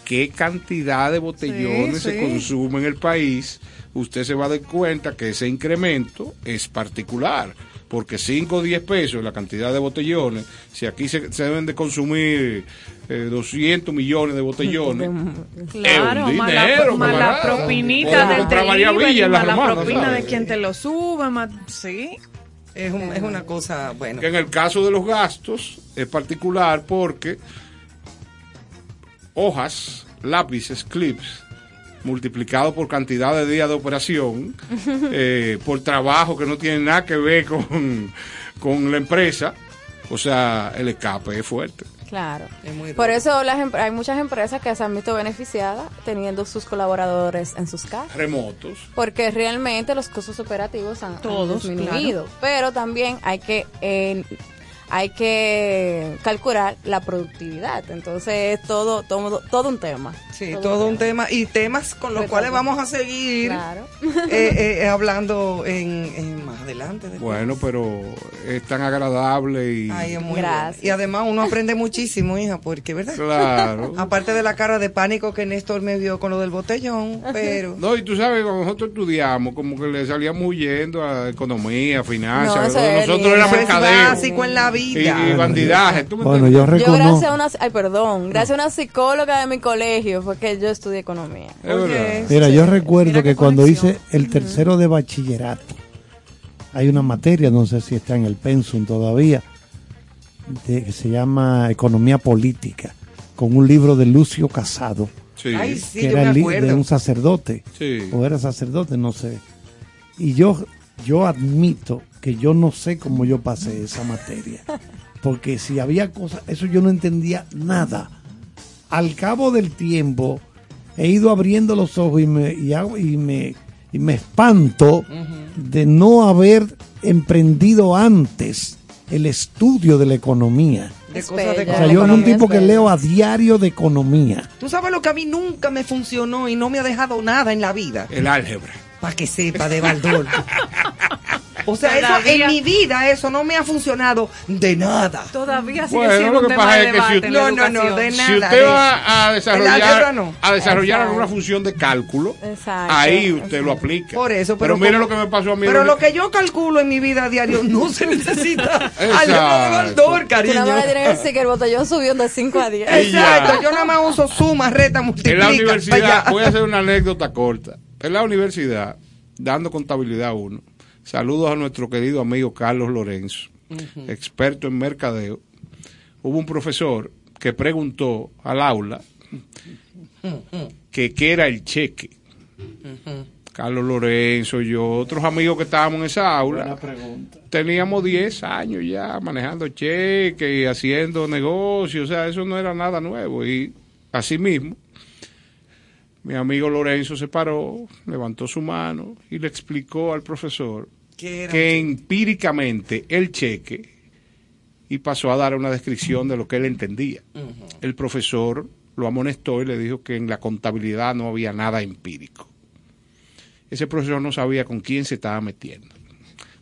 qué cantidad de botellones Sí, se sí. consume en el país, usted se va a dar cuenta que ese incremento es particular. Porque 5 o 10 pesos la cantidad de botellones, si aquí se, se deben de consumir eh, 200 millones de botellones, Claro, es un más la, dinero, más la propinita del delivery, más la propina de quien te lo sube, más, sí. Es, un- es una cosa, bueno. que en el caso de los gastos es particular porque hojas, lápices, clips, multiplicado por cantidad de días de operación, eh, por trabajo que no tiene nada que ver con, con la empresa, o sea, el escape es fuerte. Claro. Es muy Por eso las em- hay muchas empresas que se han visto beneficiadas teniendo sus colaboradores en sus casas. Remotos. Porque realmente los costos operativos han, han Todos, disminuido. Pero también hay que eh, hay que calcular la productividad. Entonces es todo, todo, todo un tema. Sí, todo un tema. Y temas con los Pero cuales también- vamos a seguir Claro. eh, eh, hablando en, en más adelante. después. Bueno, pero es tan agradable y... Ay, es muy Gracias. bueno. Y además uno aprende muchísimo, hija, porque, ¿verdad? Claro. Aparte de la cara de pánico que Néstor me vio con lo del botellón, pero... No, y tú sabes, cuando nosotros estudiamos, como que le salíamos huyendo a economía, No, finanzas. es nosotros era mercadeo. básico en la y, vida. y bandidaje. ¿tú me Bueno, yo Yo gracias a una, ay perdón, gracias a una psicóloga de mi colegio fue que yo estudié economía. Es verdad. Mira, yo recuerdo Mira que cuando conexión. hice el tercero de bachillerato, hay una materia, no sé si está en el pensum todavía, de- que se llama Economía Política, con un libro de Lucio Casado, Sí. Ay, sí, que era el de un sacerdote, Sí. o era sacerdote, no sé. Y yo, yo admito que yo no sé cómo yo pasé esa materia, porque si había cosas, eso yo no entendía nada. Al cabo del tiempo, he ido abriendo los ojos y me, y hago- y me, y me espanto de no haber emprendido antes el estudio de la economía. De cosas de. O sea, yo era un tipo que leo a diario de economía. Tú sabes lo que a mí nunca me funcionó y no me ha dejado nada en la vida. El álgebra. Para que sepa de Baldor. O sea, eso, en mi vida eso no me ha funcionado de nada. Todavía sigue Bueno, siendo lo un que tema pasa de es que si usted- en la No, no, no, de Si nada. usted de- va a desarrollar, no. a desarrollar Exacto. alguna función de cálculo, Exacto, ahí usted exacto. lo aplica. Por eso, pero, mira como- lo que me pasó a mí. Pero en- lo que yo calculo en mi vida a diario no se necesita. Baldor, Tú cariño. nada más le que el botellón subió de 5 a 10. Ey, ya. Exacto, yo nada más uso suma, reta, En multiplica. la pa' universidad, voy a hacer una anécdota corta. En la universidad, dando contabilidad uno, saludos a nuestro querido amigo Carlos Lorenzo, experto en mercadeo. Hubo un profesor que preguntó al aula que qué era el cheque. Carlos Lorenzo, yo, otros amigos que estábamos en esa aula, teníamos 10 años ya manejando cheques y haciendo negocios, o sea, eso no era nada nuevo. Y así mismo, mi amigo Lorenzo se paró, levantó su mano y le explicó al profesor ¿Qué era que empíricamente el cheque y pasó a dar una descripción de lo que él entendía. El profesor lo amonestó y le dijo que en la contabilidad no había nada empírico. Ese profesor no sabía con quién se estaba metiendo.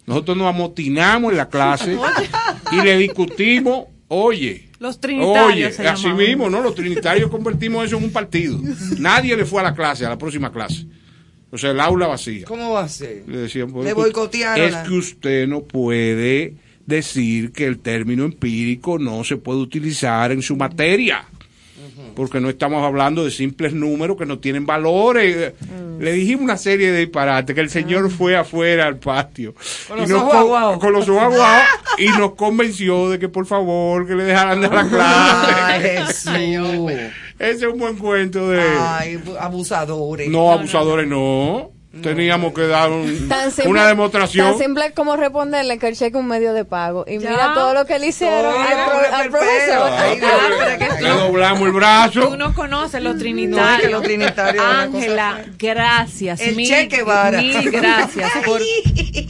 Nosotros nos amotinamos en la clase y le discutimos, oye, Los trinitarios Oye, se así llamaban. mismo, ¿no? Los trinitarios convertimos eso en un partido. Nadie le fue a la clase, a la próxima clase. O sea, el aula vacía. ¿Cómo va a ser? Le decían, pues, Le boicotearon Es que usted no puede decir que el término empírico no se puede utilizar en su materia. porque no estamos hablando de simples números que no tienen valores. Mm. Le dijimos una serie de disparates, que el señor fue afuera al patio. Con y los nos ojos con- aguados. Con los ojos aguados, y nos convenció de que por favor, que le dejaran de la clase. Ay. Ese es un buen cuento de... Ay, bu- abusadores. no, abusadores no. Teníamos que dar un- Tan simple, una demostración. Tan simple como responderle que el cheque es un medio de pago. Y Ya. mira todo lo que le hicieron al, pro- al profesor. Ay. Ah, Le doblamos el brazo. Tú no conoces los No, es trinitarios. que los trinitarios es una Ángela, gracias. El mil, Che Guevara. mil gracias por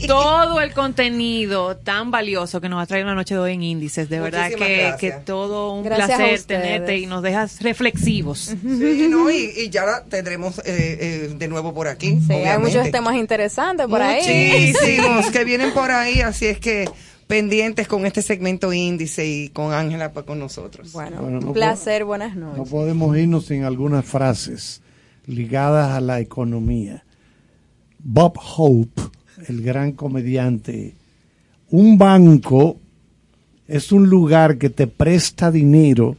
todo el contenido tan valioso que nos ha traído la noche de hoy en Índices. De verdad que, gracias. que todo un Gracias placer tenerte y nos dejas reflexivos. Sí, no, y, y ya la tendremos eh, eh, de nuevo por aquí. Sí, hay muchos temas interesantes por ahí. Muchísimos que vienen por ahí, así es que pendientes con este segmento índice y con Ángela pues, con nosotros. Bueno, Bueno, no un placer, buenas No noches. podemos irnos sin algunas frases ligadas a la economía. Bob Hope, el gran comediante, un banco es un lugar que te presta dinero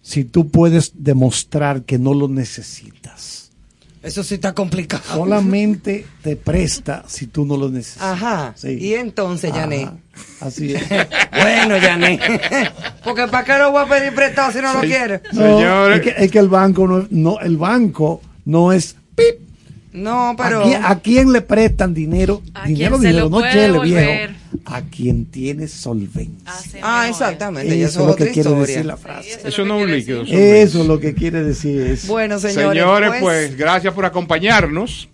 si tú puedes demostrar que no lo necesitas. Eso sí está complicado. Solamente te presta si tú no lo necesitas. Ajá. Sí. Y entonces. Janet. Así es. bueno, Janet. Porque ¿para qué lo voy a pedir prestado si no lo quiere? No, Señores. es que, es que el banco no, no el banco no es pip. No, pero. ¿A, quién, a quién le prestan dinero? A dinero, dinero, lo no chele, viejo. A quien tiene solvencia. Ah, exactamente. Eso eso es lo que quiere historia. decir la frase. Eso no es un líquido. eso es Eso lo que quiere decir es. Bueno, señores. Señores, pues gracias por acompañarnos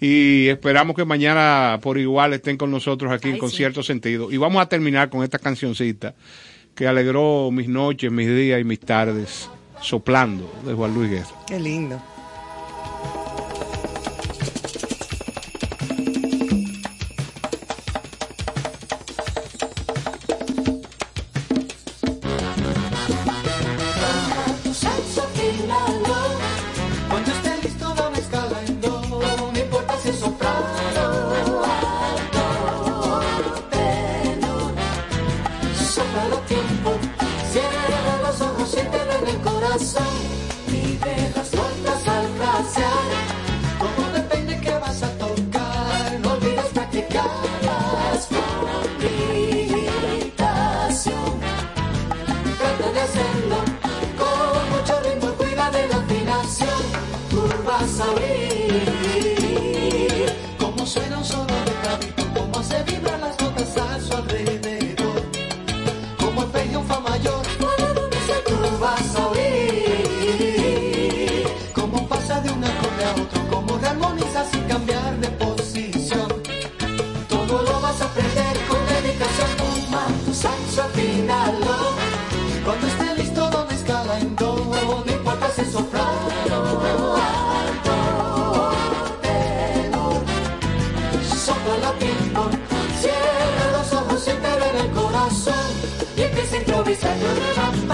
y esperamos que mañana por igual estén con nosotros aquí en Ay, Con sí. cierto sentido. Y vamos a terminar con esta cancioncita que alegró mis noches, mis días y mis tardes, soplando de Juan Luis Guerra. Qué lindo. Empieza